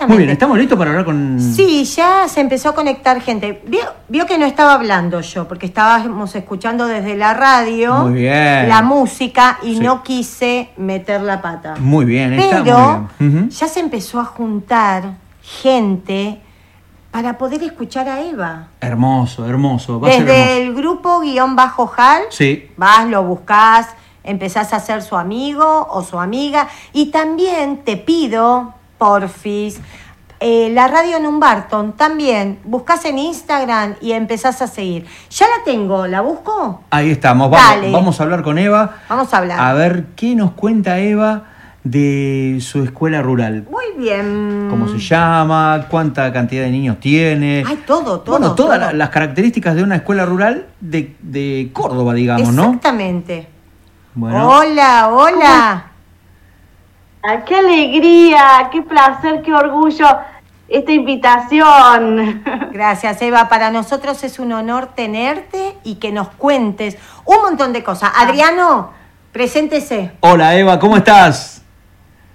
Exactamente. Muy bien, ¿estamos listos para hablar con...? Sí, ya se empezó a conectar gente. Vio, vio que no estaba hablando yo, porque estábamos escuchando desde la radio Muy bien. la música y Sí. no quise meter la pata. Muy bien, está Pero muy bien. Ujú. ya se empezó a juntar gente para poder escuchar a Eva. Hermoso, hermoso. Va a ser Desde hermoso. el grupo guion bajo Hal, Sí. vas, lo buscas, empezás a ser su amigo o su amiga. Y también te pido, porfis, eh, la radio Numbarton también, buscas en Instagram y empezás a seguir. Ya la tengo, ¿la busco? Ahí estamos, vamos, vamos a hablar con Eva. Vamos a hablar. A ver qué nos cuenta Eva de su escuela rural. Muy bien. ¿Cómo se llama? ¿Cuánta cantidad de niños tiene? Ay, todo, todo. bueno, todas todo. las características de una escuela rural de, de Córdoba, digamos, ¿no? Exactamente. Bueno, Hola, hola. Ah, ¡Qué alegría! ¡Qué placer! ¡Qué orgullo! Esta invitación. Gracias, Eva. Para nosotros es un honor tenerte y que nos cuentes un montón de cosas. Adriano, preséntese. hola Eva, ¿cómo estás?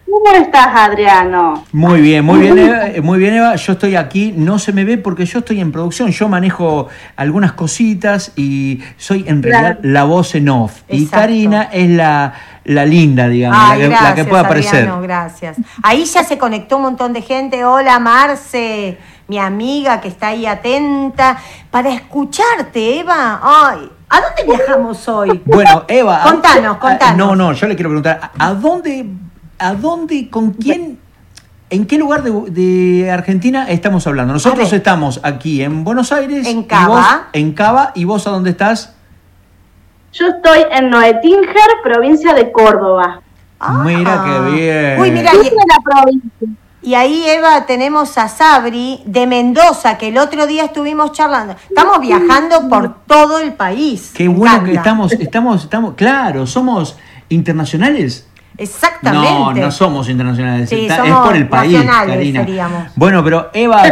¿Cómo estás, Adriano? Muy bien, muy bien, Eva, eh, muy bien, Eva. Yo estoy aquí, no se me ve porque yo estoy en producción. Yo manejo algunas cositas y soy en realidad la voz en off. Y. Karina es la, la linda, digamos, Ay, la, que, la gracias, que aparecer. Adriano, gracias. Ahí ya se conectó un montón de gente. Hola, Marce, mi amiga que está ahí atenta para escucharte, Eva. Ay, ¿a dónde viajamos hoy? Bueno, Eva. ¿a- Contanos, a- contanos. No, no, yo le quiero preguntar, ¿a dónde, a dónde, con quién, en qué lugar de, de Argentina estamos hablando? Nosotros estamos aquí en Buenos Aires. En y Cava. vos en Cava, ¿y vos a dónde estás? Yo estoy en Noetinger, provincia de Córdoba. Mira qué bien. Ah. Uy, mira, y, la provincia. y ahí, Eva, tenemos a Sabri de Mendoza, que el otro día estuvimos charlando. Estamos viajando por todo el país. Qué bueno que estamos, estamos, estamos, claro, somos internacionales. Exactamente. No, no somos internacionales, Sí, está- es por el país, Karina. seríamos. Bueno, pero Eva,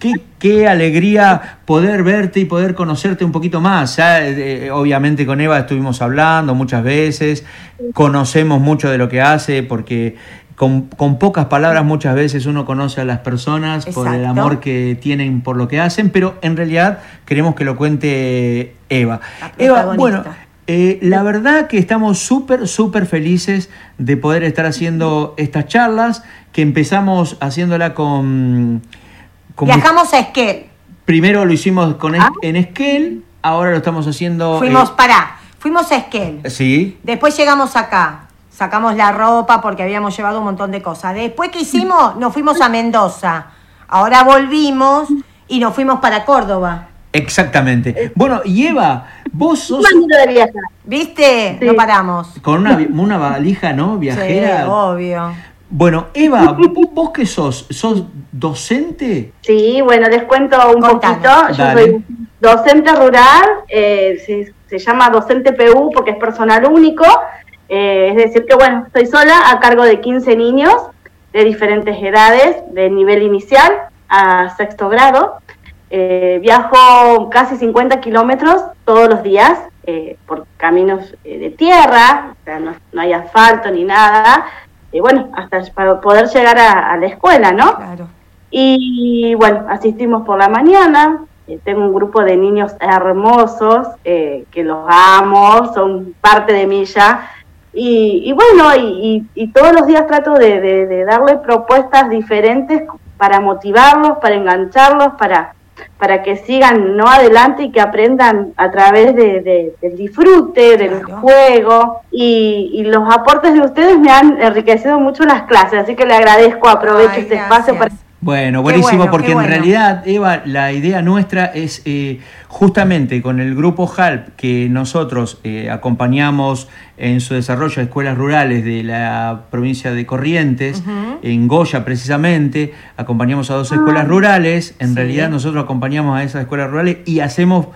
qué, qué alegría poder verte y poder conocerte un poquito más. Ya, eh, obviamente con Eva estuvimos hablando muchas veces, conocemos mucho de lo que hace porque con, con pocas palabras muchas veces uno conoce a las personas por el amor que tienen por lo que hacen, pero en realidad queremos que lo cuente Eva. Eva, bueno, eh, la verdad que estamos súper, súper felices de poder estar haciendo estas charlas, que empezamos haciéndola con... con Viajamos a Esquel. primero lo hicimos con Ah. en Esquel, ahora lo estamos haciendo... Fuimos, eh, pará, fuimos a Esquel. sí, Después llegamos acá. Sacamos la ropa porque habíamos llevado un montón de cosas. Después que hicimos, nos fuimos a Mendoza. Ahora volvimos y nos fuimos para Córdoba. exactamente. Bueno, y Eva, vos sos de viajar. ¿Viste? Sí. No paramos. con una, una valija, ¿no? Viajera. Sí, obvio. Bueno, Eva, ¿vos, qué sos? ¿Sos docente? Sí, bueno, les cuento un poquito. Yo Dale. soy docente rural, eh, se, se llama docente PU porque es personal único. eh, es decir, que bueno, estoy sola a cargo de 15 niños de diferentes edades, de nivel inicial a sexto grado. Eh, viajo casi 50 kilómetros todos los días eh, por caminos eh, de tierra, o sea, no, no hay asfalto ni nada. Y bueno, hasta para poder llegar a- a la escuela, ¿no? Claro. Y bueno, asistimos por la mañana. eh, tengo un grupo de niños hermosos eh, que los amo, son parte de mí ya. Y, y bueno, y, y- y todos los días trato de, de- de darle propuestas diferentes para motivarlos, para engancharlos, para, para que sigan no adelante y que aprendan a través de- de- del disfrute, del Claro. juego. Y, y los aportes de ustedes me han enriquecido mucho las clases, así que le agradezco, aprovecho Ay, este gracias. espacio para Bueno, buenísimo, bueno, porque en realidad, Eva, la idea nuestra es eh, justamente con el grupo HALP, que nosotros eh, acompañamos en su desarrollo a escuelas rurales de la provincia de Corrientes, en Goya precisamente, acompañamos a dos escuelas rurales, en Sí. realidad nosotros acompañamos a esas escuelas rurales y hacemos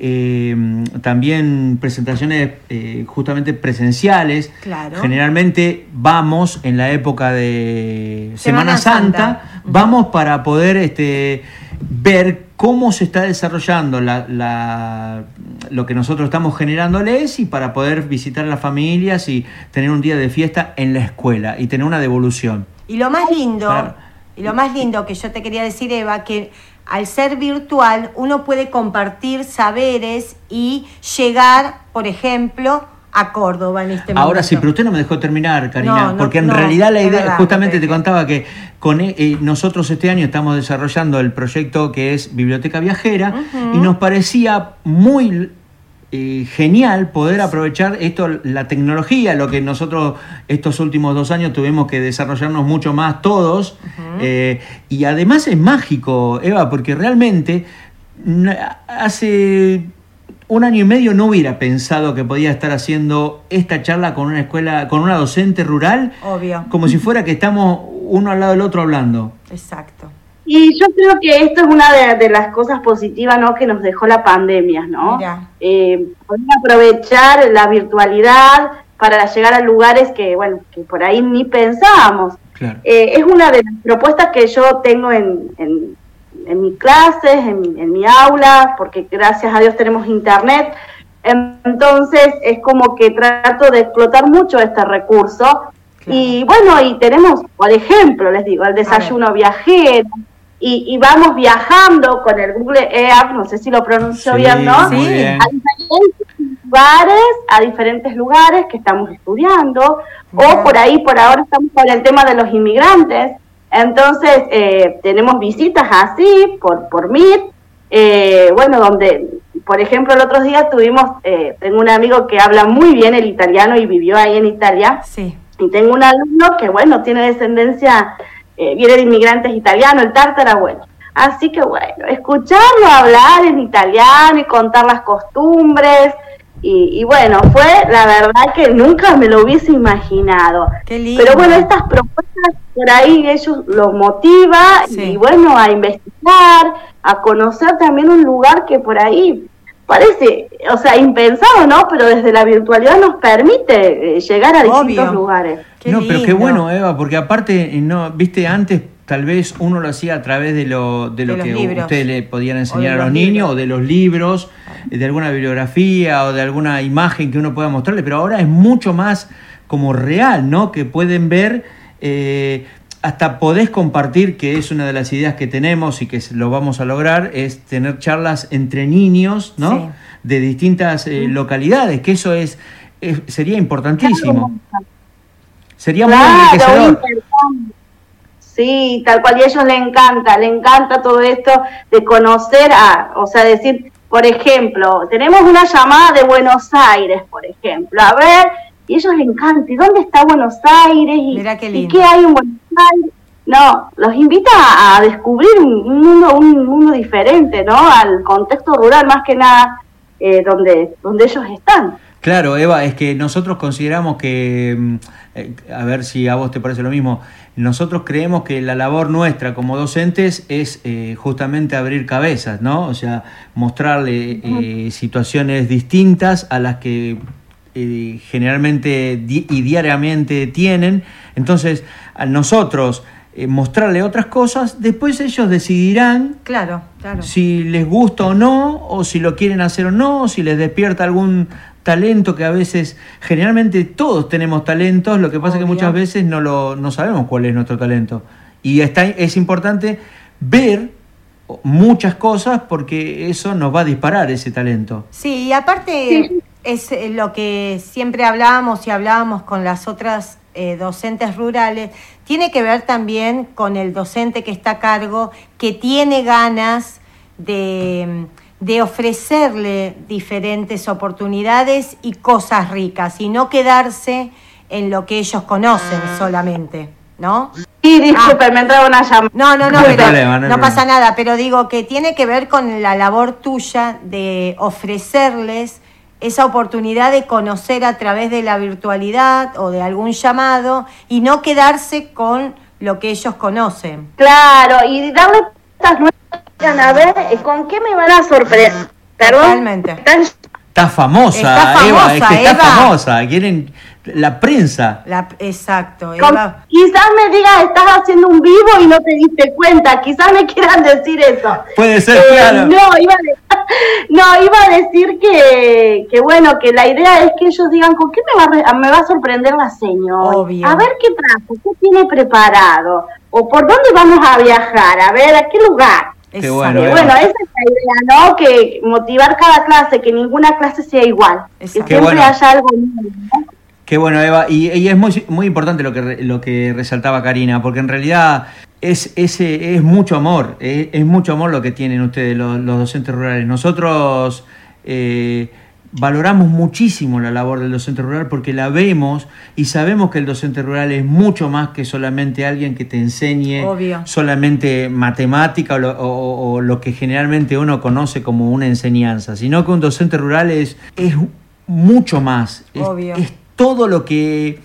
eh, también presentaciones eh, justamente presenciales. Claro. Generalmente vamos en la época de Semana Semana, Santa, Santa. Vamos para poder este, ver cómo se está desarrollando la, la- lo que nosotros estamos generándoles y para poder visitar a las familias y tener un día de fiesta en la escuela y tener una devolución. Y lo más lindo Para- Y lo más lindo que yo te quería decir, Eva, que al ser virtual uno puede compartir saberes y llegar, por ejemplo, a Córdoba en este momento. Ahora sí, pero usted no me dejó terminar, Karina, No, no, porque en no, realidad la idea, verdad, justamente te contaba que con e- eh, nosotros este año estamos desarrollando el proyecto que es Biblioteca Viajera y nos parecía muy eh, genial poder aprovechar esto, la tecnología, lo que nosotros estos últimos dos años tuvimos que desarrollarnos mucho más todos. eh, y además es mágico, Eva, porque realmente hace un año y medio no hubiera pensado que podía estar haciendo esta charla con una escuela, con una docente rural, Obvio. como si fuera que estamos uno al lado del otro hablando. Exacto. Y yo creo que esto es una de, de las cosas positivas ¿no? que nos dejó la pandemia, ¿no? Eh, poder aprovechar la virtualidad para llegar a lugares que, bueno, que por ahí ni pensábamos. Claro. Eh, es una de las propuestas que yo tengo en, en, en mis clases, en, en mi aula, porque gracias a Dios tenemos internet. Entonces es como que trato de explotar mucho este recurso. Y bueno, y tenemos, por ejemplo, les digo, el desayuno viajero. Y, y vamos viajando con el Google Earth, no sé si lo pronuncio Sí, bien, ¿no? muy Sí. bien. a diferentes lugares, a diferentes lugares que estamos estudiando, o por ahí, por ahora estamos con el tema de los inmigrantes, entonces eh, tenemos visitas así, por, por Meet, eh, bueno, donde, por ejemplo, el otro día tuvimos, eh, tengo un amigo que habla muy bien el italiano y vivió ahí en Italia, Sí. y tengo un alumno que, bueno, tiene descendencia, eh, viene de inmigrantes italianos, el tártara, bueno. Así que, bueno, escucharlo hablar en italiano y contar las costumbres. Y, y bueno, fue la verdad que nunca me lo hubiese imaginado. Qué lindo. Pero bueno, estas propuestas por ahí ellos los motiva Sí. y bueno, a investigar, a conocer también un lugar que por ahí parece, o sea, impensado, ¿no? Pero desde la virtualidad nos permite eh, llegar a distintos lugares. Qué no, pero qué bueno, Eva, porque aparte, no, viste, antes tal vez uno lo hacía a través de lo, de lo De que libros. ustedes le podían enseñar a los los niños, libros. o de los libros, de alguna bibliografía, o de alguna imagen que uno pueda mostrarle, pero ahora es mucho más como real, ¿no? Que pueden ver, eh, hasta podés compartir, que es una de las ideas que tenemos y que lo vamos a lograr, es tener charlas entre niños, ¿no? Sí. De distintas eh, localidades, que eso es, es- sería importantísimo. Sería muy Claro, un enriquecedor. Sí, tal cual, y a ellos les encanta, le encanta todo esto de conocer a, o sea, decir, por ejemplo, tenemos una llamada de Buenos Aires, por ejemplo, a ver, y a ellos les encanta, ¿y dónde está Buenos Aires? ¿Y, Mirá qué ¿y lindo. qué hay en Buenos Aires? No, los invita a, descubrir un un mundo, un mundo diferente, ¿no? Al contexto rural, más que nada, eh, donde, donde ellos están. Claro, Eva, es que nosotros consideramos que, mm, eh, a ver si a vos te parece lo mismo, nosotros creemos que la labor nuestra como docentes es eh, justamente abrir cabezas, ¿no? O sea, mostrarle eh, situaciones distintas a las que eh, generalmente di- y diariamente tienen. Entonces, a nosotros mostrarle otras cosas, después ellos decidirán Claro, claro. si les gusta o no, o si lo quieren hacer o no, si les despierta algún talento que a veces, generalmente todos tenemos talentos, lo que pasa es que Obvio. muchas veces no, lo, no sabemos cuál es nuestro talento. Y está, es importante ver muchas cosas porque eso nos va a disparar ese talento. Sí, y aparte es eh, lo que siempre hablábamos y hablábamos con las otras eh, docentes rurales, tiene que ver también con el docente que está a cargo, que tiene ganas de, de ofrecerle diferentes oportunidades y cosas ricas y no quedarse en lo que ellos conocen solamente, ¿no? Sí, disculpe, me entraba una llamada. No, no, no, No hay pero problema, no no pasa nada, pero digo que tiene que ver con la labor tuya de ofrecerles esa oportunidad de conocer a través de la virtualidad o de algún llamado y no quedarse con lo que ellos conocen. Claro, y darle estas nuevas a ver eh, con qué me van a sorprender. Perdón. Totalmente. Están- Está famosa, Está Eva, es famosa, que está Eva. famosa, quieren la prensa. La, exacto, con- quizás me digas, estás haciendo un vivo y no te diste cuenta. Quizás me quieran decir eso. Puede ser, Eh, claro. No, iba a, no, iba a decir que, que, bueno, que la idea es que ellos digan, ¿con qué me va a, re- me va a sorprender la señora? Obvio. A ver qué trajo, qué tiene preparado. O por dónde vamos a viajar, a ver, a qué lugar. Qué bueno, Eh, bueno, esa es la idea, ¿no? Que motivar cada clase, que ninguna clase sea igual, que Exacto. Siempre bueno. haya algo nuevo. ¿no? Qué bueno, Eva. Y, y es muy, muy importante lo que, lo que resaltaba Karina, porque en realidad es, ese, es mucho amor, es, es mucho amor lo que tienen ustedes, los, los docentes rurales. Nosotros eh, valoramos muchísimo la labor del docente rural porque la vemos y sabemos que el docente rural es mucho más que solamente alguien que te enseñe Obvio. solamente matemática o lo, o- o lo que generalmente uno conoce como una enseñanza, sino que un docente rural es, es mucho más, es, Obvio. es todo lo que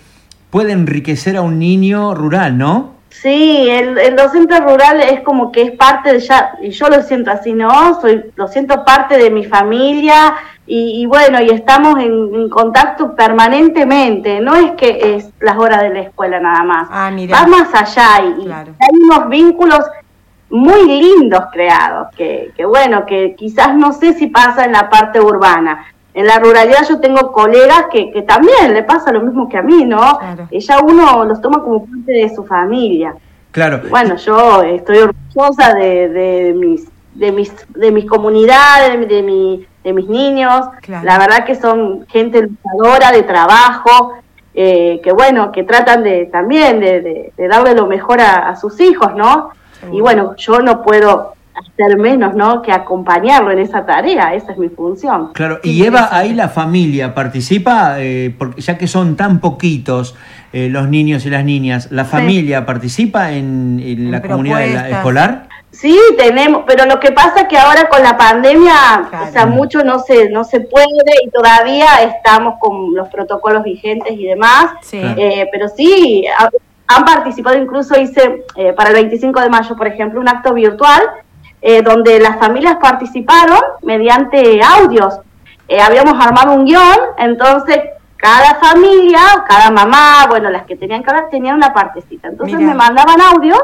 puede enriquecer a un niño rural, ¿no? Sí, el, el docente rural es como que es parte de ya, y yo lo siento así, ¿no? Soy, lo siento parte de mi familia y, y bueno, y estamos en, en contacto permanentemente, no es que es las horas de la escuela nada más, Ah, mira. va más allá y, Claro. hay unos vínculos muy lindos creados, que, que bueno, que quizás no sé si pasa en la parte urbana. En la ruralidad yo tengo colegas que, que también le pasa lo mismo que a mí, ¿no? Claro. Ya uno los toma como parte de su familia. Claro. Bueno, yo estoy orgullosa de, de mis de mis de mis comunidades, de mi de mis niños. Claro. La verdad que son gente luchadora de trabajo, eh, que bueno, que tratan de también de, de- de darle lo mejor a, a sus hijos, ¿no? Y bueno, yo no puedo hacer menos, ¿no? Que acompañarlo en esa tarea. Esa es mi función. Claro, y Eva, ahí la familia participa, eh, porque ya que son tan poquitos eh, los niños y las niñas, ¿la familia participa en, en En la comunidad de la- escolar? Sí, tenemos, pero lo que pasa es que ahora con la pandemia, Claro. o sea, mucho no se no se puede y todavía estamos con los protocolos vigentes y demás. Sí. Eh, pero sí, ha- han participado, incluso hice eh, para el 25 de mayo, por ejemplo, un acto virtual eh, donde las familias participaron mediante audios. Eh, habíamos armado un guion, entonces cada familia, cada mamá, bueno, las que tenían que hablar, tenían una partecita. Entonces Mira. me mandaban audios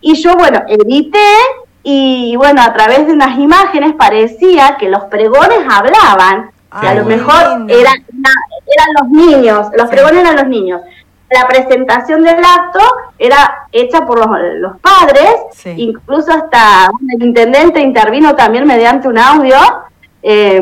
y yo, bueno, edité y, bueno, a través de unas imágenes parecía que los pregones hablaban, que Ay, a lo qué mejor lindo. era, era- eran los niños, los pregones eran los niños. La presentación del acto era hecha por los, los padres, Sí. incluso hasta el intendente intervino también mediante un audio, eh,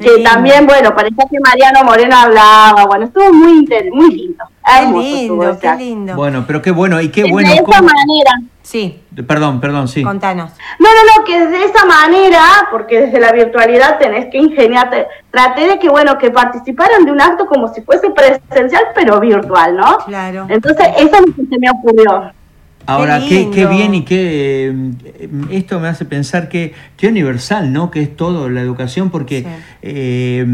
que lindo. también, bueno, parecía que Mariano Moreno hablaba, bueno, estuvo muy, muy lindo. Qué lindo, qué lindo. Bueno, pero qué bueno, y qué Desde bueno. esa cómo- manera, Sí, Perdón, perdón, sí. contanos. No, no, no, que de esa manera, porque desde la virtualidad tenés que ingeniarte, traté de que, bueno, que participaran de un acto como si fuese presencial, pero virtual, ¿no? Claro. Entonces, eso es lo que se me ocurrió. Ahora, Qué qué, bien y qué... eh, Esto me hace pensar que qué universal, ¿no? Que es todo la educación, porque Sí. eh,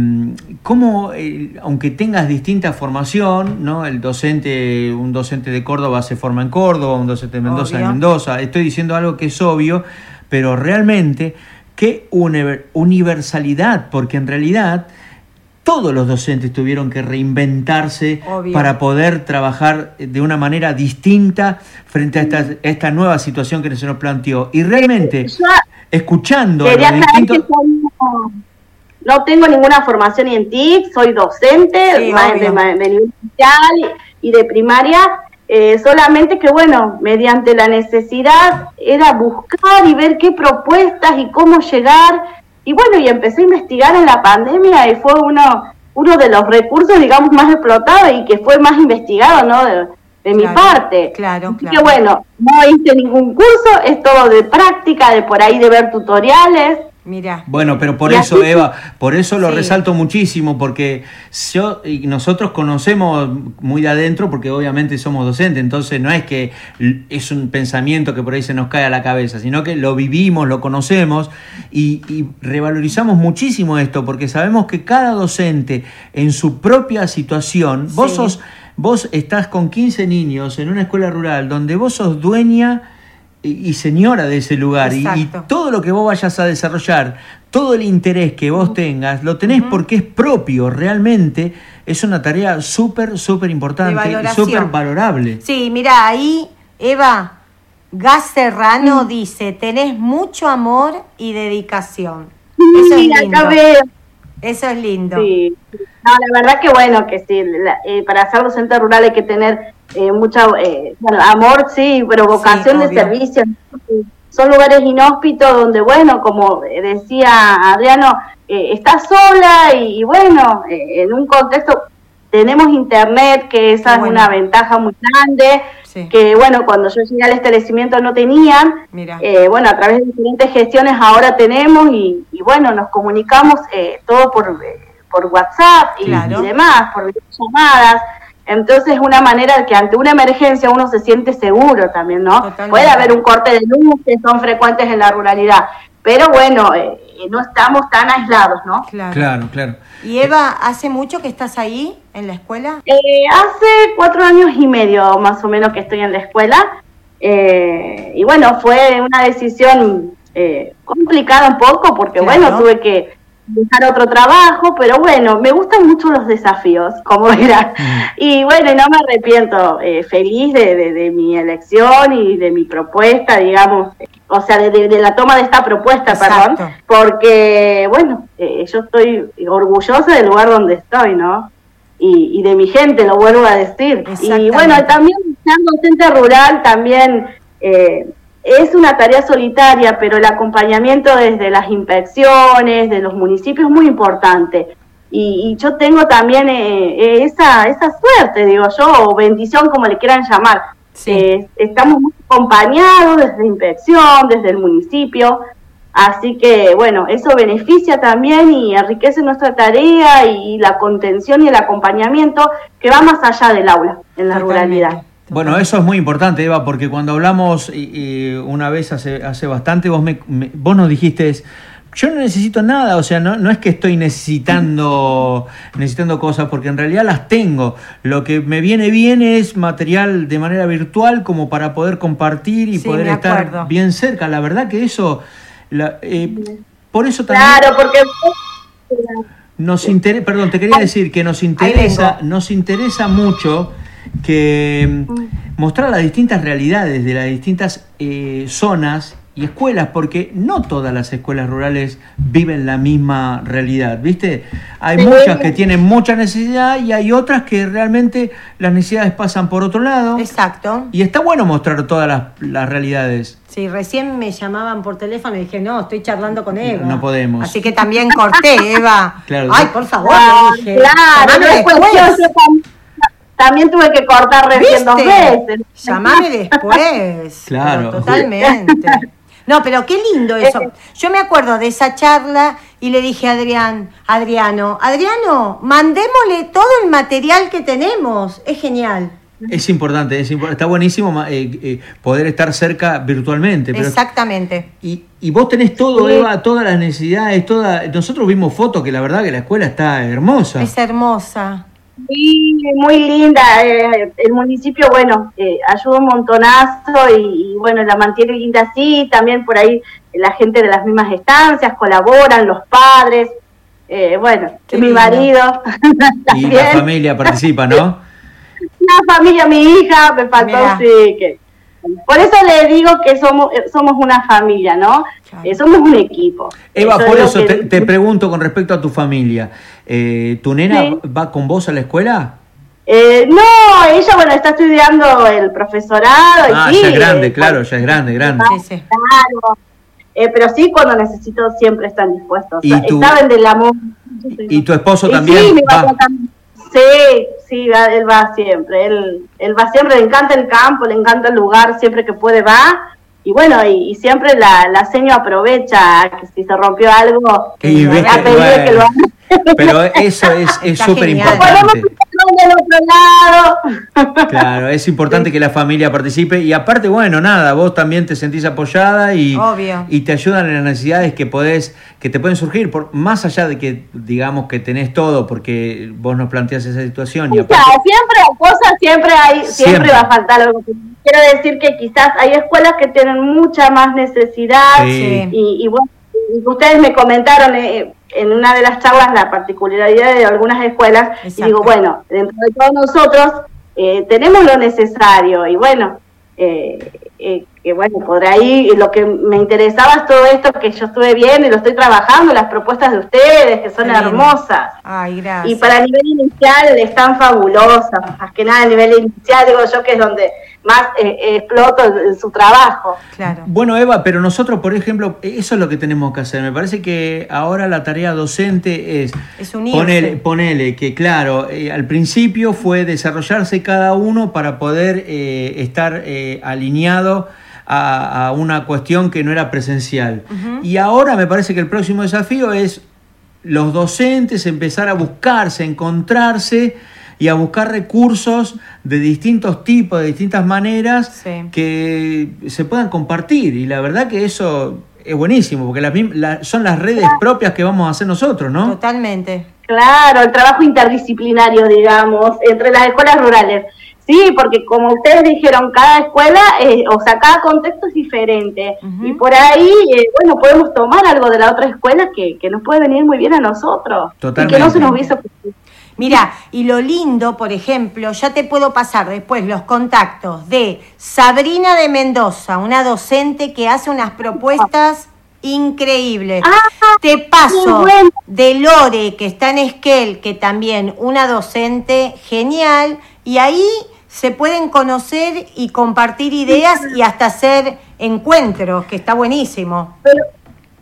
cómo, eh, aunque tengas distinta formación, ¿no? El docente, un docente de Córdoba se forma en Córdoba, un docente de Mendoza en. Mendoza. Estoy diciendo algo que es obvio, pero realmente qué univer- universalidad, porque en realidad todos los docentes tuvieron que reinventarse Obvio. para poder trabajar de una manera distinta frente a esta, esta nueva situación que se nos planteó. Y realmente, Yo escuchando quería que no, no tengo ninguna formación en TIC, soy docente Sí, de, de nivel inicial y de primaria, eh, solamente que, bueno, mediante la necesidad era buscar y ver qué propuestas y cómo llegar. Y bueno, y empecé a investigar en la pandemia y fue uno, uno de los recursos, digamos, más explotados y que fue más investigado, ¿no? De, de mi parte. claro, claro. que bueno, no hice ningún curso, es todo de práctica, de por ahí de ver tutoriales. Mira. Bueno, pero por eso, así- Eva, por eso lo Sí. resalto muchísimo, porque yo y nosotros conocemos muy de adentro, porque obviamente somos docentes, entonces no es que es un pensamiento que por ahí se nos cae a la cabeza, sino que lo vivimos, lo conocemos y, y revalorizamos muchísimo esto, porque sabemos que cada docente en su propia situación, vos sos, vos estás con 15 niños en una escuela rural donde vos sos dueña y señora de ese lugar y, todo lo que vos vayas a desarrollar, todo el interés que vos tengas, lo tenés porque es propio, realmente es una tarea súper, súper importante y súper valorable. Sí, mira, ahí, Eva, Gas Serrano dice, tenés mucho amor y dedicación. Eso es lindo. acá veo. Eso es lindo. Sí. No, la verdad que bueno, que sí, la- eh, para ser docente rural hay que tener eh, mucha eh, amor, sí, pero vocación de servicio. Son lugares inhóspitos donde, bueno, como decía Adriano, eh, está sola y, bueno, en un contexto tenemos internet, que esa es una ventaja muy grande, que bueno, cuando yo llegué al establecimiento no tenían, bueno, a través de diferentes gestiones ahora tenemos y, bueno, nos comunicamos todo por, por WhatsApp y, y demás, por llamadas. Entonces, una manera que ante una emergencia uno se siente seguro también, ¿no? Puede haber un corte de luz que son frecuentes en la ruralidad, pero bueno, eh, no estamos tan aislados, ¿no? Claro, claro. Y Eva, ¿hace mucho que estás ahí en la escuela? Eh, hace cuatro años y medio más o menos que estoy en la escuela. Eh, y bueno, fue una decisión complicada un poco porque, bueno, tuve que buscar otro trabajo, pero bueno, me gustan mucho los desafíos, como verás. Mm. Y bueno, no me arrepiento, eh, feliz de, de, mi elección y de mi propuesta, digamos, o sea, de, la toma de esta propuesta, perdón, porque bueno, eh, yo estoy orgullosa del lugar donde estoy, ¿no? Y, y de mi gente, lo vuelvo a decir. Y bueno, también ser docente rural también... Eh, es una tarea solitaria, pero el acompañamiento desde las inspecciones, de los municipios es muy importante. Y, yo tengo también eh, eh, esa, esa suerte, digo yo, o bendición, como le quieran llamar. Eh, estamos muy acompañados desde la inspección, desde el municipio. Así que, bueno, eso beneficia también y enriquece nuestra tarea y la contención y el acompañamiento que va más allá del aula en la ruralidad. Bueno, eso es muy importante, Eva, porque cuando hablamos y, una vez hace, hace bastante, vos, me, vos nos dijiste, yo no necesito nada, o sea, no, no es que estoy necesitando, necesitando cosas, porque en realidad las tengo. Lo que me viene bien es material de manera virtual como para poder compartir y poder estar bien cerca. La verdad que eso, eh, por eso también... Claro, porque... Nos interesa, perdón, te quería decir que nos interesa, nos interesa mucho que mm, mostrar las distintas realidades de las distintas eh, zonas y escuelas, porque no todas las escuelas rurales viven la misma realidad, ¿viste? Hay muchas que tienen mucha necesidad y hay otras que realmente las necesidades pasan por otro lado. Exacto. Y está bueno mostrar todas las, realidades. Sí, recién me llamaban por teléfono y dije, no, estoy charlando con Eva. No podemos. Así que también corté, Eva. claro. Ay, por favor, dije. Claro, también tuve que cortar recién dos veces. Llamame después. claro. Totalmente. No, pero qué lindo eso. Yo me acuerdo de esa charla y le dije a Adrián, Adriano, Adriano, mandémosle todo el material que tenemos. Es genial. Es importante, es está buenísimo eh, eh, poder estar cerca virtualmente. Exactamente. Y, y, vos tenés todo, Eva, todas las necesidades, toda, nosotros vimos fotos que la verdad que la escuela está hermosa. Es hermosa. Sí, muy linda. Eh, el municipio, bueno, eh, ayuda un montonazo y, bueno, la mantiene linda así. También por ahí la gente de las mismas estancias colaboran, los padres. Eh, bueno, mi marido. y la familia participa, ¿no? La familia, mi hija, me faltó, sí, que por eso le digo que somos, eh, somos una familia, ¿no? Eh, somos un equipo. Eva, por eso te, pregunto con respecto a tu familia. Eh, ¿Tu nena va con vos a la escuela? no, ella, bueno, está estudiando el profesorado. Ah, ya es grande, claro, ya es grande, grande. Sí, sí. Claro. pero sí, cuando necesito siempre están dispuestos. ¿Y tu, del amor. ¿Y tu esposo también? va? Sí, sí, él va siempre, él, él va siempre, le encanta el campo, le encanta el lugar, siempre que puede va. Y bueno, y, siempre la, la seño aprovecha que si se rompió algo, y a pedir que lo haga. Pero eso es súper importante otro lado. Claro, es importante que la familia participe y aparte, bueno, nada, vos también te sentís apoyada y, y te ayudan en las necesidades que podés, que te pueden surgir, por, más allá de que digamos que tenés todo, porque vos nos planteás esa situación. Y siempre hay cosas, siempre hay, siempre, va a faltar algo. Quiero decir que quizás hay escuelas que tienen mucha más necesidad y, y bueno, ustedes me comentaron eh, en una de las charlas la particularidad de algunas escuelas y digo, bueno, dentro de todos nosotros eh, tenemos lo necesario y bueno, eh, eh, que bueno, por ahí lo que me interesaba es todo esto que yo estuve viendo y lo estoy trabajando, las propuestas de ustedes, que son hermosas. Ay, gracias. Y para nivel inicial están fabulosas, más que nada a nivel inicial, digo yo que es donde más eh, eh, exploto su trabajo. Claro. Bueno, Eva, pero nosotros, por ejemplo, eso es lo que tenemos que hacer. Me parece que ahora la tarea docente es, es ponele, ponele, que, claro, eh, al principio fue desarrollarse cada uno para poder estar alineado a, una cuestión que no era presencial. Y ahora me parece que el próximo desafío es los docentes empezar a buscarse, a encontrarse y a buscar recursos de distintos tipos, de distintas maneras que se puedan compartir. Y la verdad que eso es buenísimo, porque son las redes propias que vamos a hacer nosotros, ¿no? Totalmente. Claro, el trabajo interdisciplinario, digamos, entre las escuelas rurales. Sí, porque como ustedes dijeron, cada escuela, eh, o sea, cada contexto es diferente. Y por ahí, eh, bueno, podemos tomar algo de la otra escuela que, que nos puede venir muy bien a nosotros. Totalmente. Y que no se nos hubiese Mira, y lo lindo, por ejemplo, ya te puedo pasar después los contactos de Sabrina de Mendoza, una docente que hace unas propuestas increíbles. Ah, te paso de Lore, que está en Esquel, que también una docente genial, y ahí se pueden conocer y compartir ideas y hasta hacer encuentros, que está buenísimo. Pero,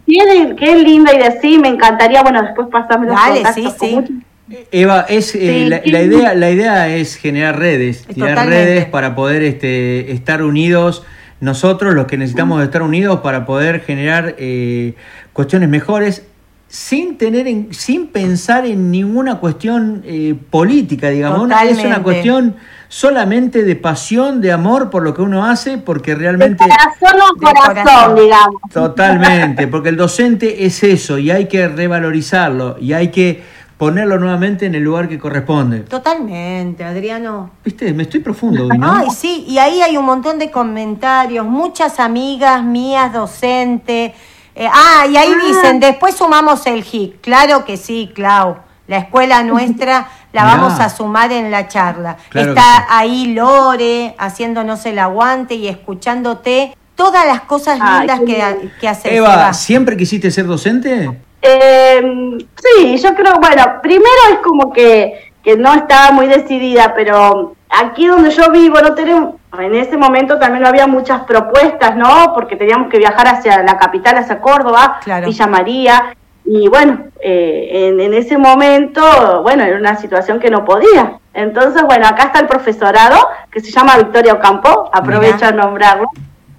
qué linda idea, sí, me encantaría, bueno, después pasarme los Dale, sí, sí. Eva, es eh, la, idea, la idea es generar redes, generar redes para poder este, estar unidos. Nosotros, los que necesitamos estar unidos para poder generar eh, cuestiones mejores, sin tener, sin pensar en ninguna cuestión eh, política, digamos. Es una cuestión solamente de pasión, de amor por lo que uno hace, porque realmente... corazón corazón, digamos. Totalmente, porque el docente es eso y hay que revalorizarlo y hay que ponerlo nuevamente en el lugar que corresponde. Totalmente, Adriano. Viste, me estoy profundo hoy, ¿no? Ay, sí, y ahí hay un montón de comentarios, muchas amigas mías docentes. Eh, ah, y ahí ah. dicen, después sumamos el HIC. Claro que sí, Clau. La escuela nuestra la vamos a sumar en la charla. Está ahí Lore haciéndonos el aguante y escuchándote todas las cosas lindas que, que haces. Eva, ¿siempre quisiste ser docente? Eh, sí, yo creo, bueno, primero es como que, que no estaba muy decidida, pero aquí donde yo vivo no tenemos, en ese momento también no había muchas propuestas, ¿no? Porque teníamos que viajar hacia la capital, hacia Córdoba, Villa María, y bueno, eh, en, ese momento, bueno, era una situación que no podía. Entonces, bueno, acá está el profesorado, que se llama Victoria Ocampo, aprovecho a nombrarlo,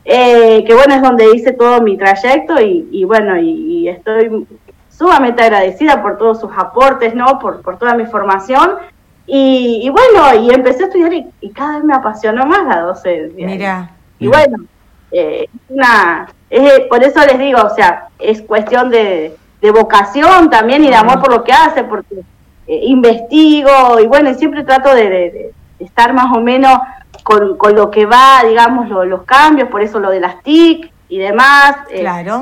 eh, que bueno, es donde hice todo mi trayecto y, bueno, y estoy sumamente agradecida por todos sus aportes, ¿no? Por, por toda mi formación. Y, bueno, y empecé a estudiar y, cada vez me apasionó más la docencia. Mira. Y bueno, eh, una, por eso les digo, o sea, es cuestión de, de vocación también y de amor por lo que hace, porque eh, investigo y bueno, siempre trato de, estar más o menos con, con, lo que va, digamos, los cambios, por eso lo de las TIC y demás. Eh, claro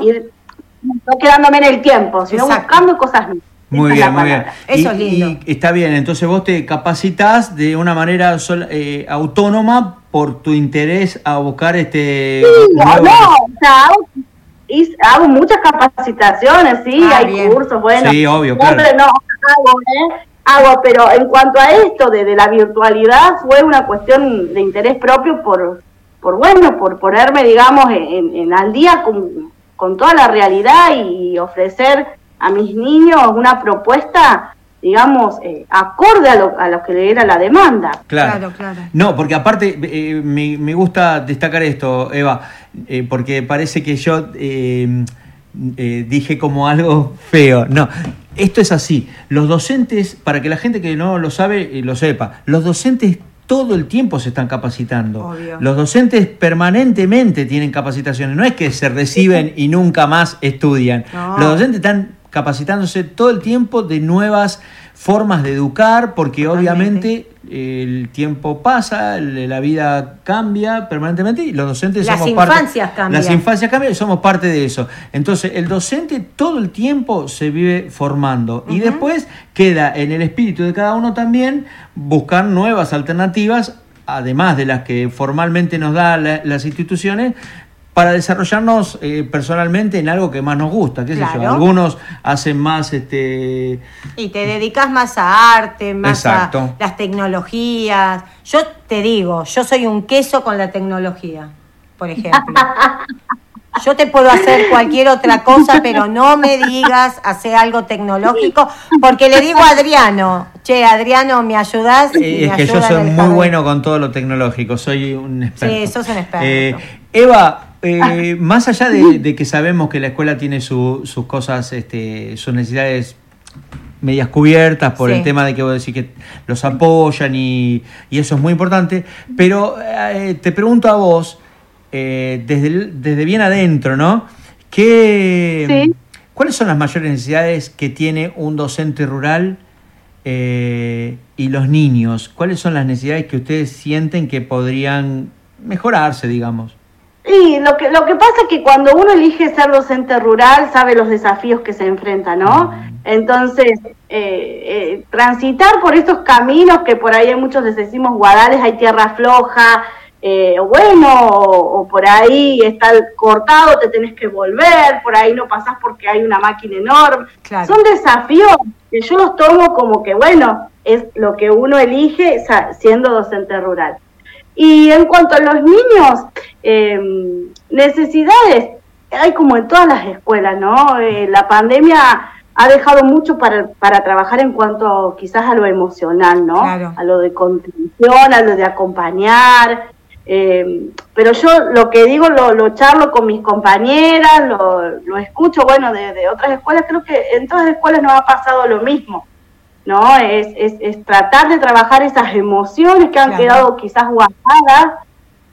no quedándome en el tiempo, sino buscando cosas muy bien, muy bien. Eso es lindo. Y está bien, entonces vos te capacitas de una manera eh, autónoma por tu interés a buscar este... no, o sea, hago, muchas capacitaciones, sí, ah, hay cursos, bueno. Sí, obvio, claro. No, hago, ¿eh? hago, pero en cuanto a esto de, de, la virtualidad, fue una cuestión de interés propio por, por bueno, por ponerme, digamos, en, en al día con con toda la realidad y ofrecer a mis niños una propuesta digamos, eh, acorde a lo, a lo que era la demanda. Claro, claro. No, porque aparte eh, me, me, gusta destacar esto, Eva, eh, porque parece que yo dije como algo feo. No, esto es así. Los docentes, para que la gente que no lo sabe lo sepa, los docentes todo el tiempo se están capacitando. Los docentes permanentemente tienen capacitaciones, no es que se reciben y nunca más estudian. Los docentes están capacitándose todo el tiempo de nuevas formas de educar, porque obviamente el tiempo pasa, la vida cambia permanentemente y los docentes las somos infancias Cambian. Las infancias cambian y somos parte de eso. Entonces, el docente todo el tiempo se vive formando y después queda en el espíritu de cada uno también buscar nuevas alternativas además de las que formalmente nos dan las instituciones, para desarrollarnos eh, personalmente en algo que más nos gusta, qué sé yo. Algunos hacen más este y te dedicas más a arte, más a las tecnologías. Yo te digo, yo soy un queso con la tecnología, por ejemplo. Yo te puedo hacer cualquier otra cosa, pero no me digas hacer algo tecnológico, porque le digo a Adriano, che, Adriano, ¿me ayudas? Eh, es que yo soy muy bueno con todo lo tecnológico, soy un experto. Sí, sos un experto. Eh, Eva, eh, más allá de, que sabemos que la escuela tiene sus cosas, este, sus necesidades medias cubiertas por el tema de que vos decís que los apoyan y, eso es muy importante, pero te pregunto a vos, eh, desde, desde bien adentro, ¿no? ¿Qué, ¿Cuáles son las mayores necesidades que tiene un docente rural eh, y los niños? ¿Cuáles son las necesidades que ustedes sienten que podrían mejorarse, digamos? Sí, lo que, lo que pasa es que cuando uno elige ser docente rural sabe los desafíos que se enfrenta, ¿no? Mm. Entonces, eh, transitar por estos caminos que por ahí muchos les decimos guadales, hay tierra floja, eh, bueno, o, por ahí está cortado, te tenés que volver, por ahí no pasás porque hay una máquina enorme. Son desafíos que yo los tomo como que, bueno, es lo que uno elige siendo docente rural. Y en cuanto a los niños, em, necesidades, hay como en todas las escuelas, ¿no? Eh, la pandemia ha dejado mucho para, para trabajar en cuanto quizás a lo emocional, ¿no? A lo de contribución, a lo de acompañar, eh, pero yo lo que digo lo, lo charlo con mis compañeras, lo, lo escucho, bueno, de, otras escuelas, creo que en todas las escuelas nos ha pasado lo mismo, ¿no? Es, es, es tratar de trabajar esas emociones que han quedado quizás guardadas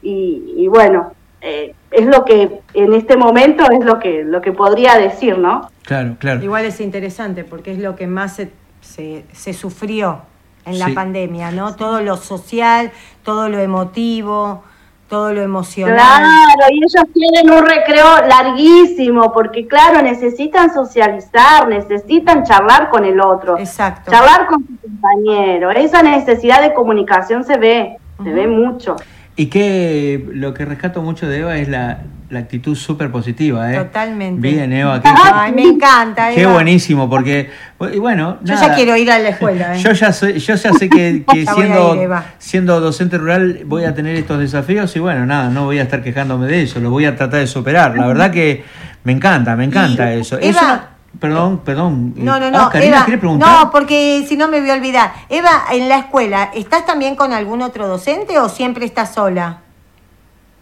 y, y bueno, eh, es lo que en este momento es lo que, lo que podría decir, ¿no? Claro, claro. Igual es interesante porque es lo que más se, se, se sufrió en la pandemia, ¿no? Todo lo social, todo lo emotivo, todo lo emocional. Claro, y ellos tienen un recreo larguísimo, porque claro, necesitan socializar, necesitan charlar con el otro, Exacto. charlar con su compañero. Esa necesidad de comunicación se ve, se ve mucho. Y que lo que rescato mucho de Eva es la, la actitud súper positiva, ¿eh? Totalmente. Bien, Eva. Qué, Ay, me encanta, Eva. Qué buenísimo, porque, bueno... Yo ya quiero ir a la escuela, ¿eh? Yo ya, soy, yo ya sé que, siendo, siendo docente rural voy a tener estos desafíos y bueno, nada, no voy a estar quejándome de eso, lo voy a tratar de superar. La verdad que me encanta, me encanta eso. Eva, Perdón, perdón. No, no, no. Eva, preguntar? No, porque si no me voy a olvidar. Eva, en la escuela, ¿estás también con algún otro docente o siempre estás sola?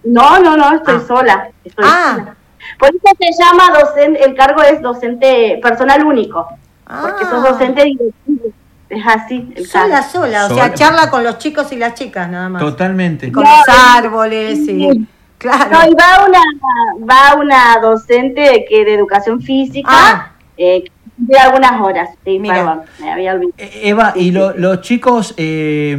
No, no, no, estoy ah. sola. Estoy ah. Por eso se llama docente, el cargo es docente personal único. Porque sos ah. docente directivo. Es así. El sola, sola, o sea, charla con los chicos y las chicas nada más. Totalmente. Con los árboles y... Claro. No, y va una, va una docente que de educación física, eh, de algunas horas, sí, perdón, me había olvidado. Eh, Eva, y los chicos, eh,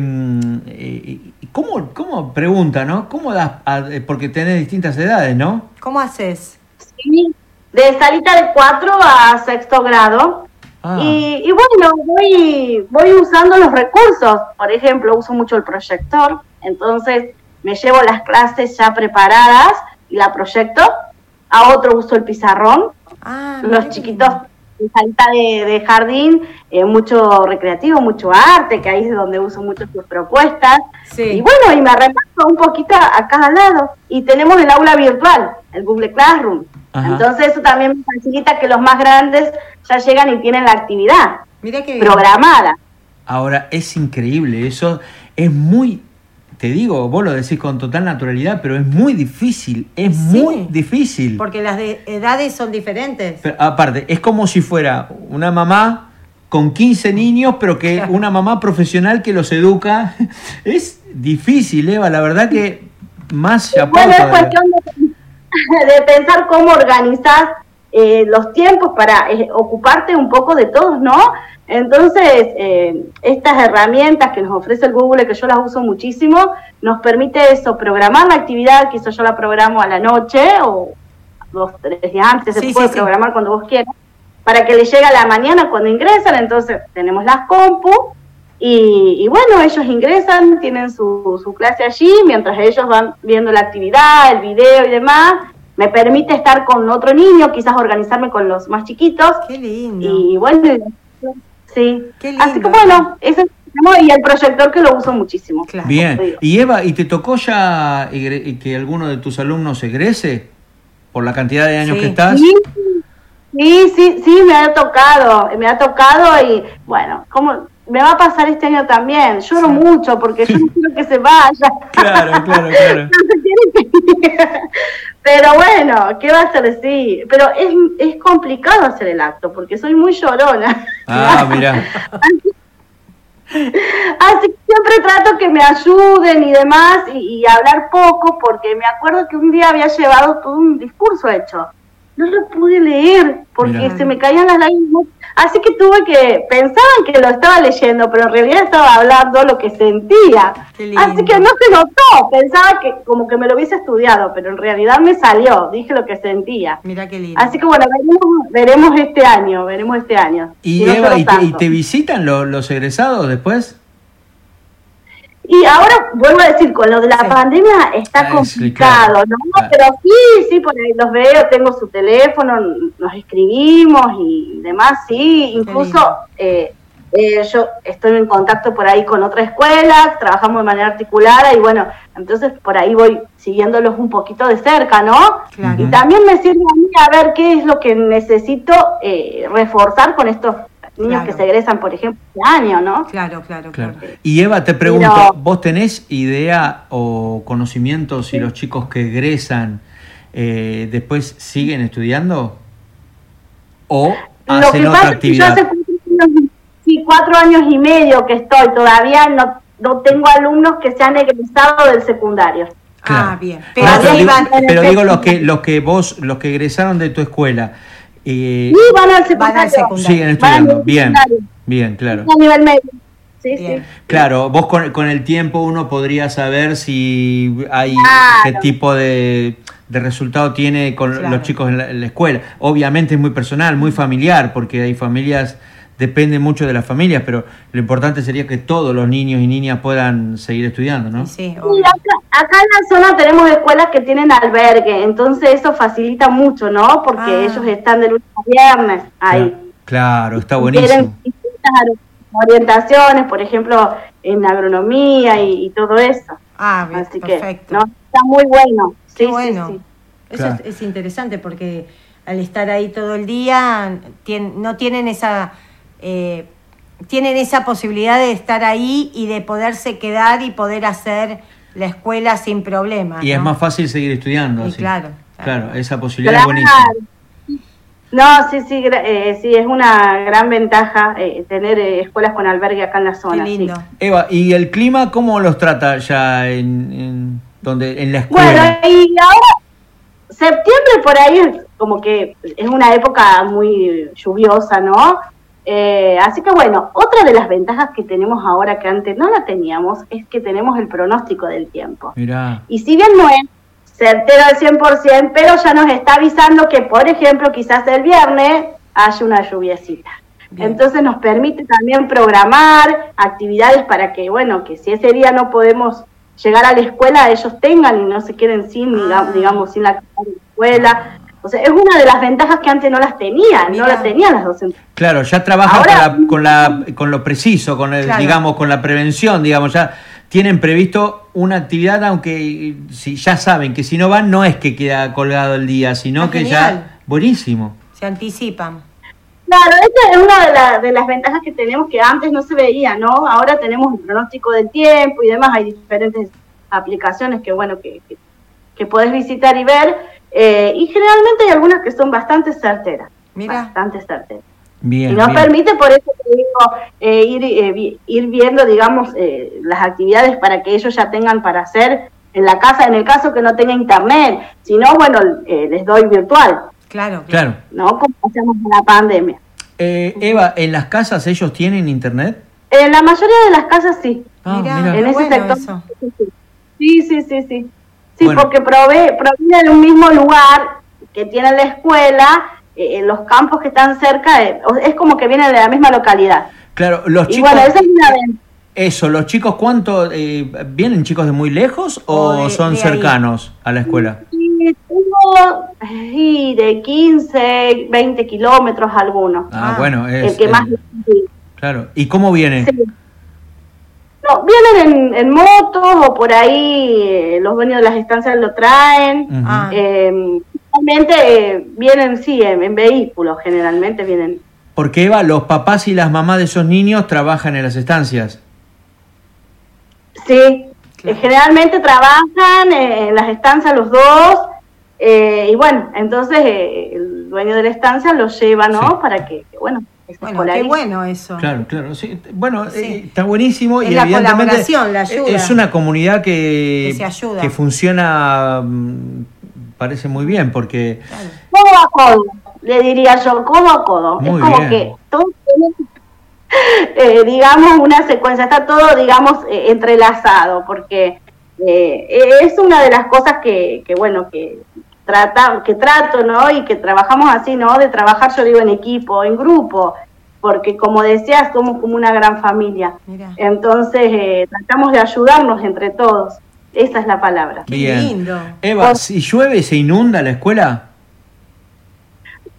eh ¿Cómo, cómo pregunta, no? ¿Cómo das? Eh, porque tenés distintas edades, ¿no? ¿Cómo haces? Sí, de salita de 4 a sexto grado. Ah. Y, y, bueno, voy, voy usando los recursos. Por ejemplo, uso mucho el proyector. Entonces, me llevo las clases ya preparadas y la proyecto. A otro uso el pizarrón. Ah, los chiquitos salita de, de jardín, eh, mucho recreativo, mucho arte, que ahí es donde uso mucho sus propuestas. Y bueno, y me repaso un poquito a cada lado. Y tenemos el aula virtual, el Google Classroom. Entonces eso también me facilita que los más grandes ya llegan y tienen la actividad programada. Ahora, es increíble, eso es muy te digo, vos lo decís con total naturalidad, pero es muy difícil, es muy difícil. Porque las edades son diferentes. aparte, es como si fuera una mamá con 15 niños, pero que una mamá profesional que los educa. Es difícil, Eva, la verdad que más ya Bueno, es cuestión de, pensar cómo organizar eh, los tiempos para eh, ocuparte un poco de todos, ¿no? Entonces, eh, estas herramientas que nos ofrece el Google, que yo las uso muchísimo, nos permite eso, programar la actividad, eso yo la programo a la noche o dos, tres días antes, se puede programar cuando vos quieras, para que le llegue a la mañana cuando ingresan, entonces tenemos las compu Y, y bueno, ellos ingresan, tienen su, su clase allí, mientras ellos van viendo la actividad, el video y demás, me permite estar con otro niño, quizás organizarme con los más chiquitos. Qué lindo. Y bueno, sí. Qué lindo. Así que bueno, eso es- y el proyector que lo uso muchísimo. Claro. Bien. Y Eva, ¿y te tocó ya que alguno de tus alumnos egrese por la cantidad de años Sí. que estás? Sí, sí, sí, sí, me ha tocado, me ha tocado y bueno, como me va a pasar este año también. Lloro Sí. mucho porque yo no quiero que se vaya. Claro, claro, claro. Pero bueno, ¿qué va a hacer? Sí, pero es, es complicado hacer el acto porque soy muy llorona. Ah, mira. Así que siempre trato que me ayuden y demás y, y hablar poco porque me acuerdo que un día había llevado todo un discurso hecho. No lo pude leer porque Mirá. se me caían las lágrimas. Así que tuve que, pensaban que lo estaba leyendo, pero en realidad estaba hablando lo que sentía. Qué lindo. Así que no se notó, pensaba que como que me lo hubiese estudiado, pero en realidad me salió, dije lo que sentía. Mira qué lindo. Así que bueno, veremos, veremos este año, veremos este año. ¿Y Si Eva, ¿y te, y tanto. te visitan lo- los egresados después? Y ahora vuelvo a decir, con lo de la Sí. pandemia está Ah, complicado, ¿no? Pero sí, sí, por ahí los veo, tengo su teléfono, nos escribimos y demás, sí. Incluso eh, eh, yo estoy en contacto por ahí con otra escuela, trabajamos de manera articulada y bueno, entonces por ahí voy siguiéndolos un poquito de cerca, ¿no? Claro. Y también me sirve a mí a ver qué es lo que necesito eh, reforzar con estos niños Claro. que se egresan, por ejemplo, este año, ¿no? Claro, claro, claro. Y Eva, te pregunto, Pero- ¿vos tenés idea o conocimiento si los chicos que egresan eh, después siguen estudiando? ¿O Lo hacen que otra pasa es que yo actividad? hace cuatro años, sí, cuatro años y medio que estoy, todavía no, no tengo alumnos que se han egresado del secundario. Claro. Ah, bien. No, Pero digo, pero digo los que los que vos los que egresaron de tu escuela Y van al Van al secundario. siguen Van al estudiando bien bien claro A nivel medio. Sí, Bien. sí. claro vos con, con el tiempo uno podría saber si hay Claro. qué tipo de, de resultado tiene con Claro. los chicos en la, en la escuela obviamente es muy personal muy familiar porque hay familias depende mucho de las familias pero lo importante sería que todos los niños y niñas puedan seguir estudiando no Y Sí, acá, acá en la zona tenemos escuelas que tienen albergue, entonces eso facilita mucho, ¿no? Porque Ah. ellos están de lunes a viernes ahí. claro está Quieren buenísimo distintas orientaciones, por ejemplo, en agronomía y, y todo eso. Ah, bien, Así que, perfecto. no, está muy bueno. Qué Sí, sí, bueno. sí. Eso Claro. es, es interesante porque al estar ahí todo el día tien- no tienen esa eh, tienen esa posibilidad de estar ahí y de poderse quedar y poder hacer la escuela sin problemas. y es más fácil seguir estudiando Y así. claro, claro. claro esa posibilidad es buenísima No, sí, sí, eh, sí, es una gran ventaja eh, tener eh, escuelas con albergue acá en la Qué zona. sí. lindo. Eva, ¿y el clima cómo los trata ya en, en, donde, en la Bueno, escuela? y ahora, septiembre por ahí es como que es una época muy lluviosa, ¿no? Eh, así que bueno, otra de las ventajas que tenemos ahora que antes no la teníamos es que tenemos el pronóstico del tiempo. Mirá, Y si bien no es certero al 100%, pero ya nos está avisando que, por ejemplo, quizás el viernes haya una lluviecita. Bien. Entonces nos permite también programar actividades para que, bueno, que si ese día no podemos llegar a la escuela, ellos tengan y no se queden sin, Ah. digamos, sin la escuela. O sea, es una de las ventajas que antes no las tenían, Mira. no las tenían las docentes. claro, ya trabajan Ahora- con, la, con, la, con lo preciso, con el, Claro. digamos, con la prevención, digamos, ya tienen previsto una actividad, aunque si ya saben que si no van no es que queda colgado el día, sino Ah, que genial. ya, buenísimo. Se anticipan. Claro, esta es una de, la- de las ventajas que tenemos que antes no se veía, ¿no? Ahora tenemos el pronóstico del tiempo y demás, hay diferentes aplicaciones que, bueno, que, que, que podés visitar y ver, eh, y generalmente hay algunas que son bastante certeras, Mira. bastante certeras. Bien, y nos bien. permite, por eso te digo, eh, ir, eh, ir viendo, digamos, eh, las actividades para que ellos ya tengan para hacer en la casa, en el caso que no tenga internet, si no, bueno, eh, les doy virtual, Claro, Claro. ¿no? Como hacemos en la pandemia. Eh, Eva, ¿en las casas ellos tienen internet? En la mayoría de las casas sí. Ah, Mira, mira. en ese bueno sector. eso. Sí, sí, sí, sí. Sí, Bueno. porque provee, proviene de un mismo lugar que tiene la escuela, eh, los campos que están cerca, eh, es como que vienen de la misma localidad. Claro, los Y chicos... bueno, esa es una. Eso, los chicos, ¿cuánto? eh, ¿Vienen chicos de muy lejos o, O de- son de ahí. cercanos a la escuela? Y tengo sí, de 15, 20 kilómetros algunos. Ah, Ah, bueno, es. el que más... sí. Claro. ¿Y cómo viene? Sí. No, vienen en, en motos o por ahí eh, los dueños de las estancias lo traen. Ujú. Ah. Eh, realmente eh, vienen, sí, en, en vehículos, generalmente vienen. Porque Eva, los papás y las mamás de esos niños trabajan en las estancias. Sí, Claro. eh, generalmente trabajan eh, en las estancias los dos. eh, y bueno, entonces eh, el dueño de la estancia los lleva, ¿no? Sí. Para que, bueno, Bueno, qué bueno eso. Claro, claro. Sí. Bueno, Sí. eh, está buenísimo Es y la evidentemente colaboración, la ayuda. es una comunidad que, Que se ayuda. que funciona, mm, parece muy bien, porque Claro. Codo a codo, le diría yo, codo a codo. Muy es como bien. que todos eh, digamos, una secuencia, está todo, digamos, eh, entrelazado, porque eh, es una de las cosas que, que, bueno, que trata, que trato, ¿no? Y que trabajamos así, ¿no? De trabajar, yo digo, en equipo, en grupo, porque como decías, somos como una gran familia. Mira. Entonces, eh, tratamos de ayudarnos entre todos. Esa es la palabra. Qué bien. lindo. Eva, si llueve, ¿se inunda la escuela?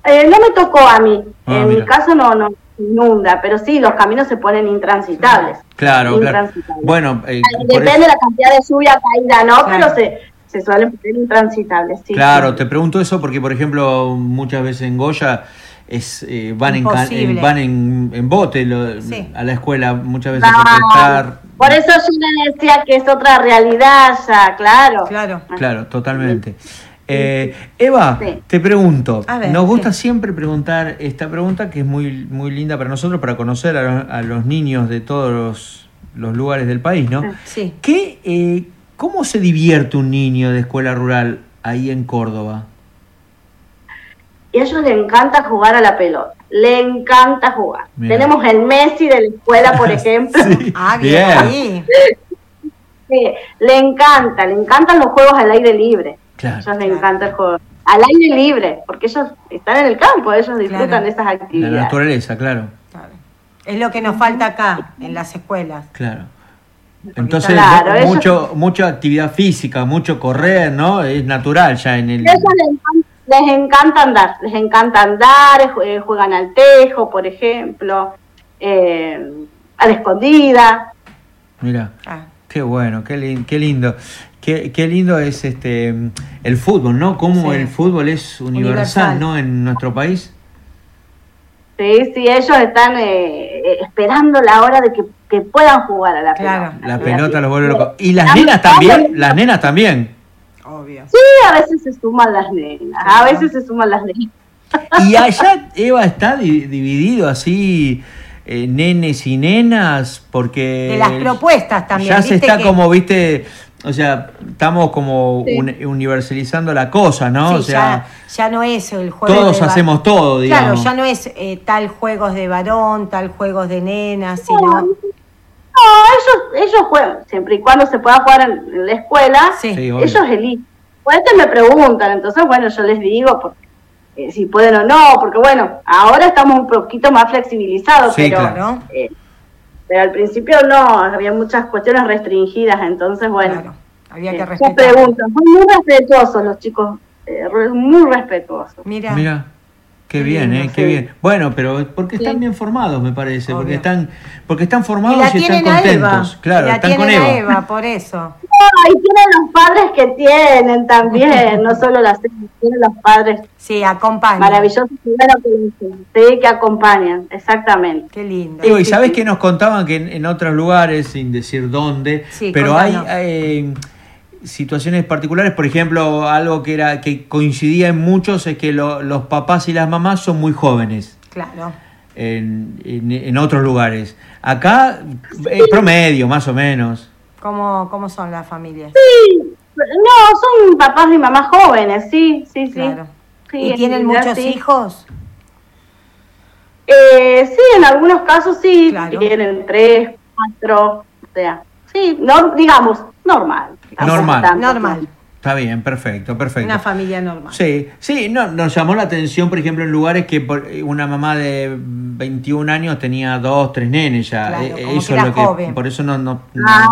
Eh, no me tocó a mí. Ah, en mira. mi caso no, no inunda, pero sí, los caminos se ponen intransitables. Claro, claro. Bueno, eh, Depende eso- de la cantidad de lluvia caída, ¿no? Claro. Pero se, se suelen poner intransitables, sí. Claro, sí. te pregunto eso porque, por ejemplo, muchas veces en Goya es, eh, van, en, van en, en bote lo- Sí. a la escuela, muchas veces No, por estar... por eso yo le decía que es otra realidad ya, claro. Claro. Claro, totalmente. Eh, Eva, Sí. te pregunto, ver, nos gusta sí. siempre preguntar esta pregunta que es muy, muy linda para nosotros, para conocer a, los- a los niños de todos los, los lugares del país, ¿no? Sí. ¿Qué, eh, ¿Cómo se divierte un niño de escuela rural ahí en Córdoba? Y a ellos les encanta jugar a la pelota. Le encanta jugar. Tenemos el Messi de la escuela, por ejemplo. Sí, Ah, bien. Sí, le encanta, le encantan los juegos al aire libre. A Claro, ellos les encanta el juego. Al aire libre, porque ellos están en el campo, ellos disfrutan Claro. de esas la actividades. naturaleza, claro, Claro. Es lo que nos falta acá, en las escuelas. claro. Entonces, Claro, mu- ellos- mucho, mucha actividad física, mucho correr, ¿no? Es natural ya en el... Ellos les encanta, les encanta andar, les encanta andar, eh, jue- juegan al tejo, por ejemplo, eh, a la escondida. Mira. Ah, Qué bueno, qué, lin- qué lindo. Qué, qué lindo es este el fútbol, ¿no? Cómo Sí. el fútbol es universal, Universal. ¿no? En nuestro país. Sí, sí, ellos están eh, eh, esperando la hora de que, que puedan jugar a la Claro. pelota. La pelota los vuelve locos. Y las nenas también, las nenas también. obvio. Sí, a veces se suman las nenas, a veces se suman las nenas. Y allá, Eva, está di- dividido así, eh, nenes y nenas, porque... De las propuestas también. Ya se ¿viste está que- como, viste, o sea, estamos como Sí. un- universalizando la cosa, ¿no? Sí, o sea, ya, ya no es el juego. todos de hacemos todo, Claro, digamos. ya no es eh, tal juegos de varón, tal juegos de nenas, sino. No, ellos, ellos juegan, siempre y cuando se pueda jugar en, en la escuela, Sí. Sí, ellos eligen. Pues me preguntan, entonces bueno, yo les digo porque, eh, si pueden o no, porque bueno, ahora estamos un poquito más flexibilizados, Sí, pero, claro. eh, pero al principio no, había muchas cuestiones restringidas, entonces bueno, Claro, había eh, que ya respetar. son muy respetuosos los chicos, eh, muy respetuosos. Mira, Mira, qué bien, lindo, ¿eh? Qué bien. Bueno, pero porque están Sí. bien formados, me parece, porque están, porque están y formados la y, están Eva. contentos. Claro, y la están con Eva. por eso. Ay, tienen los padres que tienen también, no solo las tienen los padres Sí, acompaña. maravillosos y sí, que acompañan, exactamente. Qué lindo. Y sabes que nos contaban que en, en otros lugares, sin decir dónde, Sí, pero hay, contanos. Situaciones particulares, por ejemplo, algo que era que coincidía en muchos es que lo- los papás y las mamás son muy jóvenes. Claro. En, en- en otros lugares. Acá, eh, promedio, más o menos. ¿Cómo, ¿Cómo son las familias? No, son papás y mamás jóvenes, sí, sí, sí. Claro. Sí, ¿Y en tienen realidad muchos sí. hijos? Eh, sí, en algunos casos sí, Claro. tienen tres, cuatro, o sea, sí, no, digamos, normal. Normal. tanto, Normal. Está bien, perfecto, perfecto. Una familia normal. Sí, sí, no, nos llamó la atención, por ejemplo, en lugares que por- una mamá de 21 años tenía dos, tres nenes ya. Claro, Eh, como eso que es era lo que, joven. por eso no, no, no- Ah,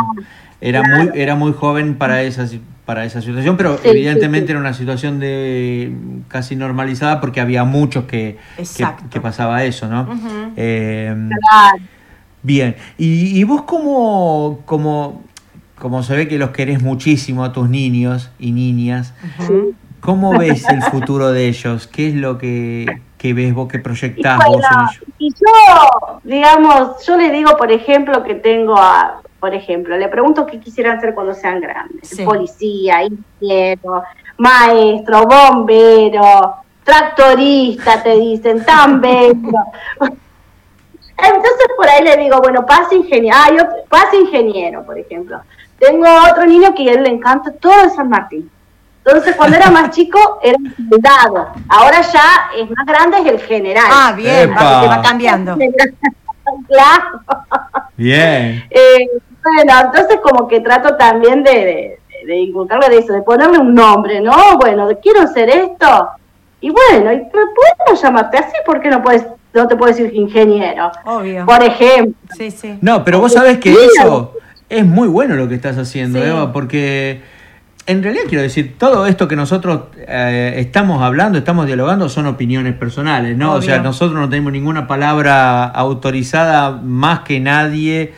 era muy, era muy joven para esa si- para esa situación, pero Sí, evidentemente sí, sí. era una situación de casi normalizada porque había muchos que, que, Exacto. que pasaba eso, ¿no? Eh, claro. Bien, y, y vos como, como, como se ve que los querés muchísimo a tus niños y niñas. ¿cómo ves el futuro de ellos? ¿Qué es lo que, que ves vos, que Y proyectás vos en ellos? y yo, digamos, yo le digo, por ejemplo, que tengo a, por ejemplo, le pregunto qué quisieran ser cuando sean grandes. Sí. Policía, ingeniero, maestro, bombero, tractorista, te dicen, tan bello. Entonces por ahí le digo, bueno, pase ingeniero, ah, yo, pase ingeniero, por ejemplo. Tengo otro niño que a él le encanta todo de San Martín. Entonces cuando era más chico era soldado, ahora ya es más grande, es el general. Ah, bien, va, cambiando. claro. Bien, Eh, bueno, entonces como que trato también de, de, de inculcarle de eso, de ponerle un nombre, ¿no? Bueno, quiero ser esto. Y bueno, y pero podemos llamarte así, ¿por qué no puedes, no te puedo decir ingeniero? Obvio. Por ejemplo. Sí, sí. No, pero vos sabés que eso es muy bueno lo que estás haciendo, Sí. Eva, porque en realidad quiero decir, todo esto que nosotros eh, estamos hablando, estamos dialogando, son opiniones personales, ¿no? O sea, nosotros no tenemos ninguna palabra autorizada más que nadie,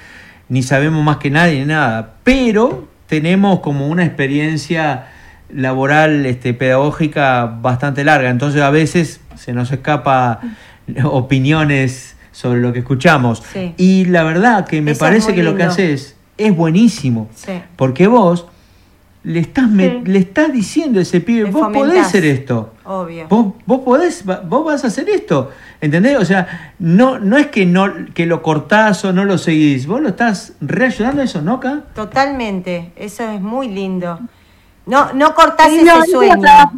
ni sabemos más que nadie, ni nada, pero tenemos como una experiencia laboral, este, pedagógica bastante larga, entonces a veces se nos escapa opiniones sobre lo que escuchamos. Sí. Y la verdad que me Eso parece que lo que haces es buenísimo. Sí. Porque vos le estás, me- Sí. le estás diciendo a ese pibe, Le vos podés hacer esto. Obvio. Vos, vos podés, vos vas a hacer esto. ¿Entendés? O sea, no, no es que no que lo cortás o no lo seguís. Vos lo estás reayudando a eso, ¿no, Ca? Totalmente. Eso es muy lindo. No, no cortás Sí, ese no, sueño. no, No,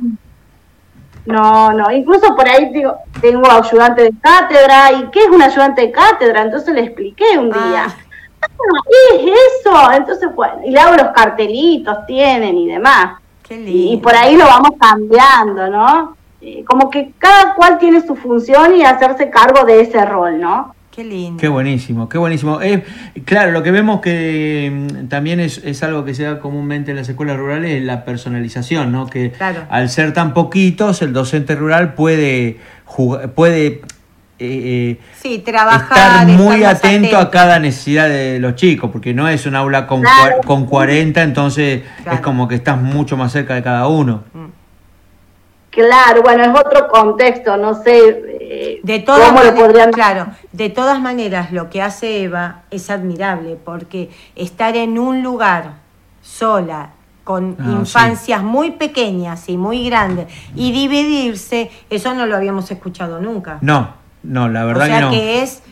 no, incluso por ahí digo, tengo ayudante de cátedra, ¿y qué es un ayudante de cátedra? Entonces le expliqué un día. Ah. Ah, ¿qué es eso? Entonces, bueno, y le hago los cartelitos, tienen y demás. Qué Y, lindo. y por ahí lo vamos cambiando, ¿no? Eh, como que cada cual tiene su función y hacerse cargo de ese rol, ¿no? Qué lindo. Qué buenísimo, qué buenísimo. Es, claro, lo que vemos que mm, también es, es algo que se da comúnmente en las escuelas rurales es la personalización, ¿no? Que Claro. al ser tan poquitos, el docente rural puede jugar, puede eh, eh, Sí, trabajar. estar muy atento a cada necesidad de los chicos, porque no es un aula con, Claro. con 40, entonces Claro. es como que estás mucho más cerca de cada uno. Claro, bueno, es otro contexto, no sé eh, De todas cómo lo maneras, podrían... claro, de todas maneras lo que hace Eva es admirable porque estar en un lugar sola con Ah, infancias muy pequeñas y muy grandes y dividirse, eso no lo habíamos escuchado nunca. No, no, la verdad o sea que no. que es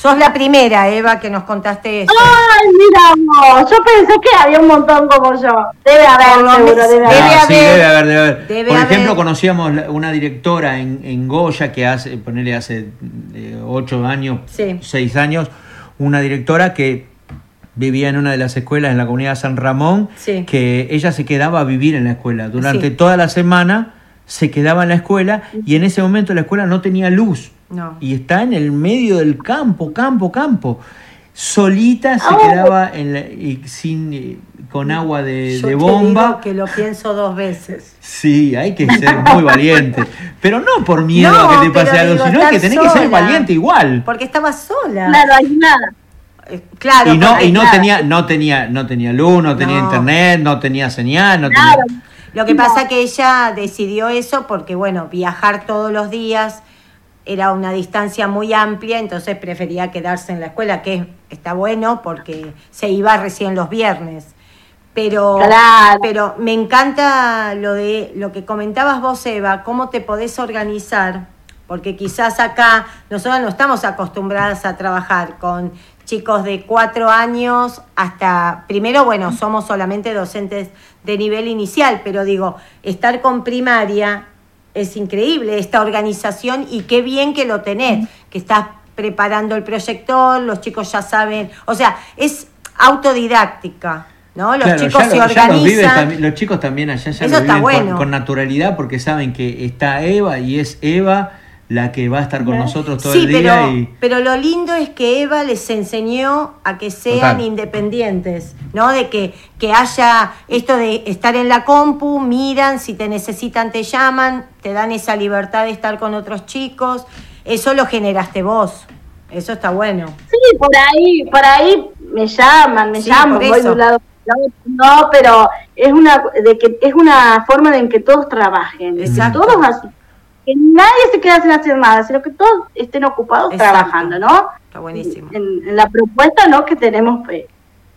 sos la primera Eva que nos contaste eso. Ay, mira vos, yo pensé que había un montón como yo. Debe haber, lo seguro, debe Ah, haber. sí, debe haber, debe haber. debe Por haber. ejemplo, conocíamos una directora en, en Goya que hace, ponerle hace eh, ocho años, Sí. seis años, una directora que vivía en una de las escuelas en la comunidad de San Ramón, Sí. que ella se quedaba a vivir en la escuela. Durante Sí. toda la semana se quedaba en la escuela y en ese momento la escuela no tenía luz. No. Y está en el medio del campo, campo, campo. Solita se Ah. quedaba en la- y sin, eh, con agua de, Yo de te bomba. digo que lo pienso dos veces. Sí, hay que ser muy valiente. Pero no por miedo No, a que te pase algo, digo, sino que tenés que ser valiente igual. Porque estaba sola. Claro, hay nada. Eh, Claro, y no, y no tenía, no tenía, no tenía luz, no tenía No. internet, no tenía señal, no Claro. tenía. Lo que No. pasa que ella decidió eso porque, bueno, viajar todos los días era una distancia muy amplia, entonces prefería quedarse en la escuela, que está bueno porque se iba recién los viernes. Pero, Claro. pero me encanta lo de lo que comentabas vos, Eva, cómo te podés organizar, porque quizás acá nosotros no estamos acostumbradas a trabajar con chicos de cuatro años hasta, primero, bueno, somos solamente docentes de nivel inicial, pero digo, estar con primaria es increíble, esta organización y qué bien que lo tenés, que estás preparando el proyector, los chicos ya saben, o sea, es autodidáctica, ¿no? Los Claro, chicos ya se los, organizan. los chicos también allá ya Eso lo está viven con, naturalidad porque saben que está Eva y es Eva la que va a estar con nosotros todo sí, el día. Pero, y... pero lo lindo es que Eva les enseñó a que sean Total. independientes, ¿no? De que, que haya esto de estar en la compu, miran, si te necesitan te llaman, te dan esa libertad de estar con otros chicos. Eso lo generaste vos. Eso está bueno. Sí, por ahí, por ahí me llaman, me Sí, llaman, por voy de eso. un lado no, pero es una de que es una forma en que todos trabajen, de que Exacto. todos así, que nadie se quede sin hacer nada, sino que todos estén ocupados Exacto. trabajando, ¿no? Está buenísimo. En, en la propuesta, ¿no? Que tenemos eh,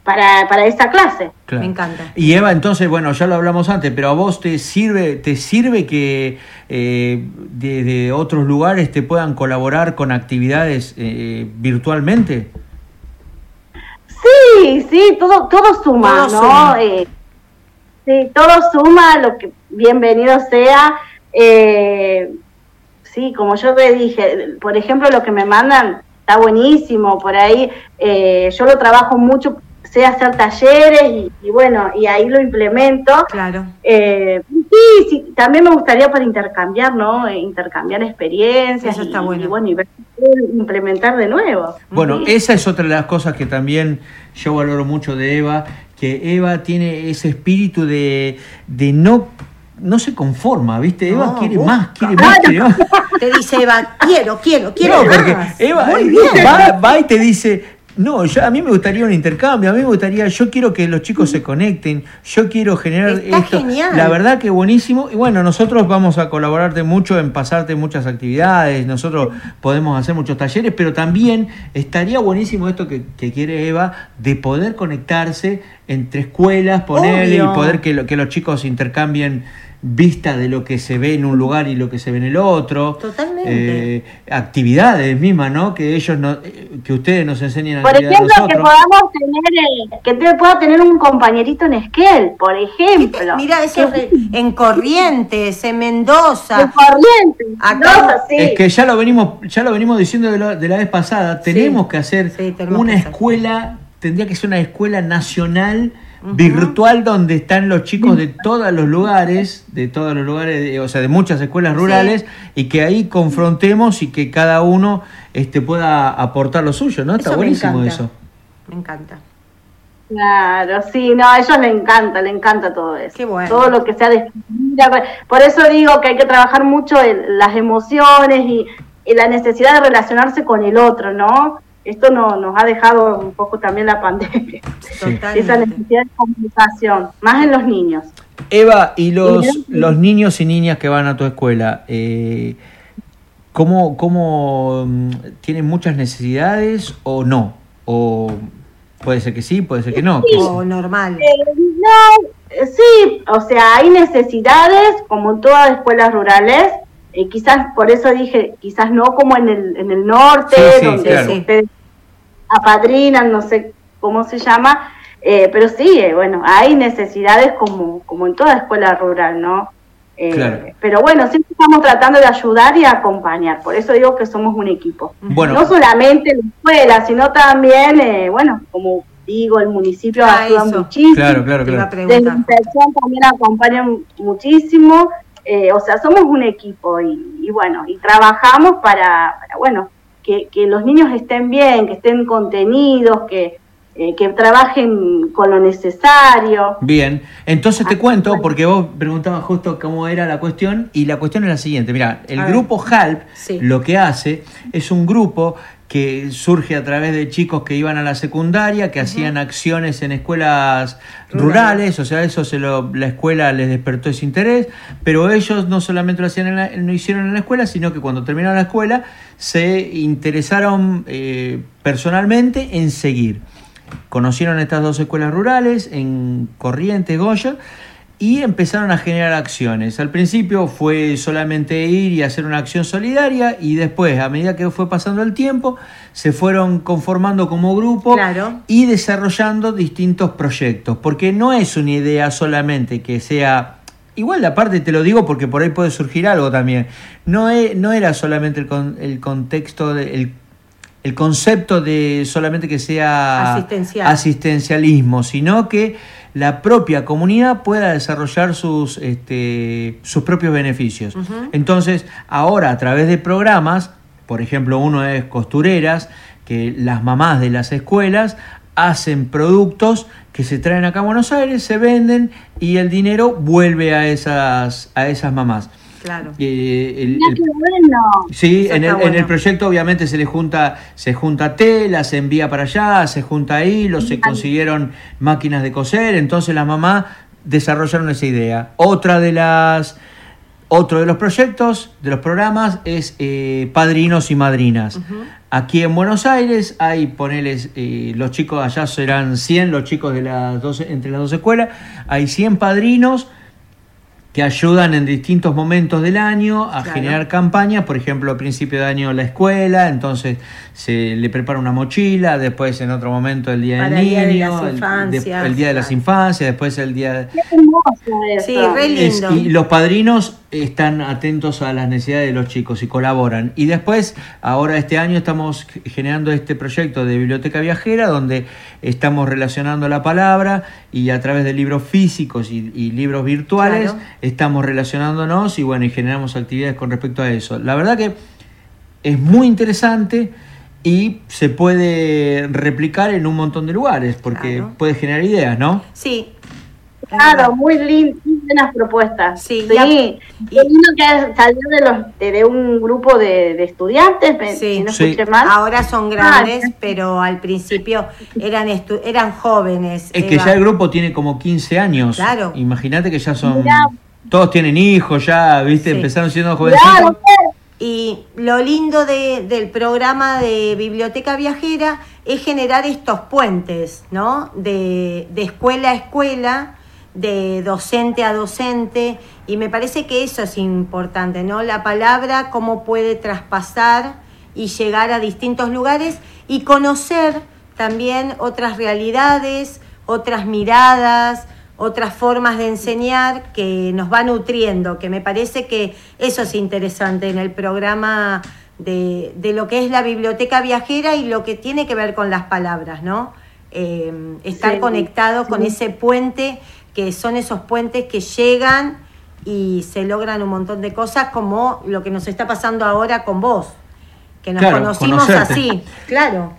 para para esta clase. Claro. Me encanta. Y Eva, entonces, bueno, ya lo hablamos antes, pero a vos te sirve, te sirve que eh, de, de otros lugares te puedan colaborar con actividades eh, virtualmente. Sí, sí, todo, todo suma, Todo ¿no? suma. Eh, sí, todo suma, lo que bienvenido sea. Eh, sí, como yo te dije, por ejemplo, lo que me mandan está buenísimo, por ahí eh, yo lo trabajo mucho, sé hacer talleres y, y bueno, y ahí lo implemento. Claro. Eh, sí, sí, también me gustaría para intercambiar, ¿no? Intercambiar experiencias. Eso está y, bueno. y bueno, y ver si puedo implementar de nuevo. Bueno, Sí. esa es otra de las cosas que también yo valoro mucho de Eva, que Eva tiene ese espíritu de, de no, no se conforma, ¿viste? Eva No, quiere busca. más, quiere más, quiere más. Te dice Eva, quiero, quiero, quiero No, porque más. Eva Muy eh, bien. Va, va y te dice, no, yo, a mí me gustaría un intercambio, a mí me gustaría, yo quiero que los chicos se conecten, yo quiero generar Está esto. genial. La verdad que buenísimo. Y bueno, nosotros vamos a colaborarte mucho en pasarte muchas actividades, nosotros podemos hacer muchos talleres, pero también estaría buenísimo esto que, que quiere Eva, de poder conectarse entre escuelas, ponerle y poder que, lo- que los chicos intercambien vista de lo que se ve en un lugar y lo que se ve en el otro. Totalmente. Eh, actividades mismas, ¿no? Que ellos no, eh, que ustedes nos enseñen a Por ejemplo, que podamos tener, eh, que te pueda tener un compañerito en Esquel, por ejemplo. Mira, eso es en Corrientes, en Mendoza. de Corrientes, Acá- Mendoza, sí. Es que ya lo venimos, ya lo venimos diciendo de, lo- de la vez pasada, tenemos que hacer Sí, tenemos una que hacer. escuela, tendría que ser una escuela nacional virtual donde están los chicos de todos los lugares, de todos los lugares, de- o sea, de muchas escuelas rurales, y que ahí confrontemos y que cada uno este, pueda aportar lo suyo, ¿no? Está Eso buenísimo eso. Me encanta. Claro, sí, no, a ellos les encanta, les encanta todo eso. Qué bueno. Todo lo que sea de Por eso digo que hay que trabajar mucho en las emociones y, y la necesidad de relacionarse con el otro, ¿no? Esto no, nos ha dejado un poco también la pandemia. Esa necesidad de comunicación, más en los niños. Eva, y los, Y los niños y niñas que van a tu escuela, eh, ¿cómo, cómo mm, tienen muchas necesidades o no? O puede ser que sí, puede ser que no. que O normal. Eh, no, eh, sí, o sea, hay necesidades, como en todas las escuelas rurales, eh, quizás por eso dije, quizás no como en el, en el norte, Sí, sí, donde claro. ustedes apadrinan, no sé cómo se llama, eh, pero sí, eh, bueno, hay necesidades como, como en toda escuela rural, ¿no? Eh, Claro. Pero bueno, siempre estamos tratando de ayudar y acompañar, por eso digo que somos un equipo. Bueno, No solamente la escuela, sino también, eh, bueno, como digo, el municipio Ah, ayuda eso. muchísimo. claro, claro, claro. Desde también acompañan muchísimo. Eh, o sea, somos un equipo y, y bueno, y trabajamos para, para, bueno, que, que los niños estén bien, que estén contenidos, que, eh, que trabajen con lo necesario. Bien, entonces te Ah, cuento, bueno. porque vos preguntabas justo cómo era la cuestión, y la cuestión es la siguiente, mira, el A ver. grupo HALP Sí. lo que hace es un grupo que surge a través de chicos que iban a la secundaria, que hacían acciones en escuelas rurales, o sea, eso se lo, la escuela les despertó ese interés, pero ellos no solamente lo hacían en la- lo hicieron en la escuela, sino que cuando terminaron la escuela se interesaron eh, personalmente en seguir. Conocieron estas dos escuelas rurales en Corrientes, Goya, y empezaron a generar acciones. Al principio fue solamente ir y hacer una acción solidaria y después, a medida que fue pasando el tiempo, se fueron conformando como grupo Claro. y desarrollando distintos proyectos, porque no es una idea solamente que sea... Igual aparte te lo digo porque por ahí puede surgir algo también. No, e- no era solamente el, con- el contexto, de- el el concepto de solamente que sea Asistencial. asistencialismo, sino que la propia comunidad pueda desarrollar sus, este, sus propios beneficios. Entonces, ahora a través de programas, por ejemplo, uno es costureras, que las mamás de las escuelas hacen productos que se traen acá a Buenos Aires, se venden y el dinero vuelve a esas, a esas mamás. Claro. Eh, el- el- qué bueno. Sí, en el, en el proyecto obviamente se le junta, se junta tela, se envía para allá, se junta hilo, se consiguieron máquinas de coser, entonces la mamá desarrollaron esa idea. Otra de las, otro de los proyectos, de los programas, es eh, padrinos y madrinas. Aquí en Buenos Aires hay, poneles, eh, los chicos, allá serán 100 los chicos de las 12, entre las dos escuelas, hay 100 padrinos que ayudan en distintos momentos del año a Claro. generar campañas, por ejemplo, a principio de año la escuela, entonces se le prepara una mochila, después en otro momento el Día Para del el Día de Niño, las el, de- Infancias, el Día de las. Infancias, después el Día de... Qué hermoso eso. Sí, re Es- lindo. y los padrinos están atentos a las necesidades de los chicos y colaboran. Y después, ahora este año estamos generando este proyecto de biblioteca viajera donde estamos relacionando la palabra y a través de libros físicos y, y libros virtuales Claro. estamos relacionándonos y bueno, y generamos actividades con respecto a eso. La verdad que es muy interesante y se puede replicar en un montón de lugares porque Claro. puede generar ideas, ¿no? Sí. Claro, muy lindas, buenas propuestas. Sí, sí. y Qué lindo que salió de, los, de, de un grupo de, de estudiantes, Sí. si no Sí. escuché mal. Ahora son grandes, Ah, pero al principio eran estu- eran jóvenes. Es que ya el grupo tiene como 15 años. Claro. Imagínate que ya son. Mirá. Todos tienen hijos, ya, ¿viste? Sí. Empezaron siendo jovencitos. Claro, claro. Y lo lindo de- del programa de Biblioteca Viajera es generar estos puentes, ¿no? De, de escuela a escuela, de docente a docente, y me parece que eso es importante, ¿no? La palabra, cómo puede traspasar y llegar a distintos lugares y conocer también otras realidades, otras miradas, otras formas de enseñar que nos va nutriendo, que me parece que eso es interesante en el programa de, de lo que es la biblioteca viajera y lo que tiene que ver con las palabras, ¿no? Eh, estar Sí, conectado con ese puente, que son esos puentes que llegan y se logran un montón de cosas, como lo que nos está pasando ahora con vos, que nos Claro, conocimos conocerte. así, claro.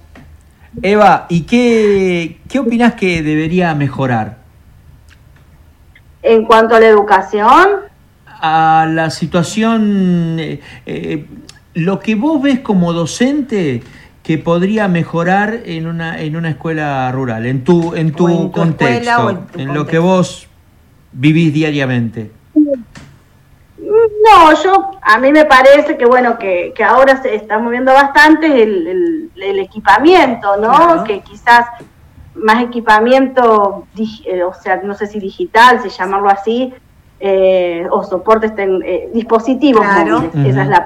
Eva, ¿y qué, qué opinás que debería mejorar? En cuanto a la educación, A la situación. eh, eh, lo que vos ves como docente que podría mejorar en una, en una escuela rural, en tu, en tu O en tu contexto, escuela o en tu lo que vos vivís diariamente. no, yo, a mí me parece que bueno, que, que ahora se está moviendo bastante el, el- el equipamiento, ¿no? Claro. Que quizás más equipamiento, eh, o sea, no sé si digital, si llamarlo así, eh, o soportes, ten- eh, dispositivos Claro. móviles, esa es la.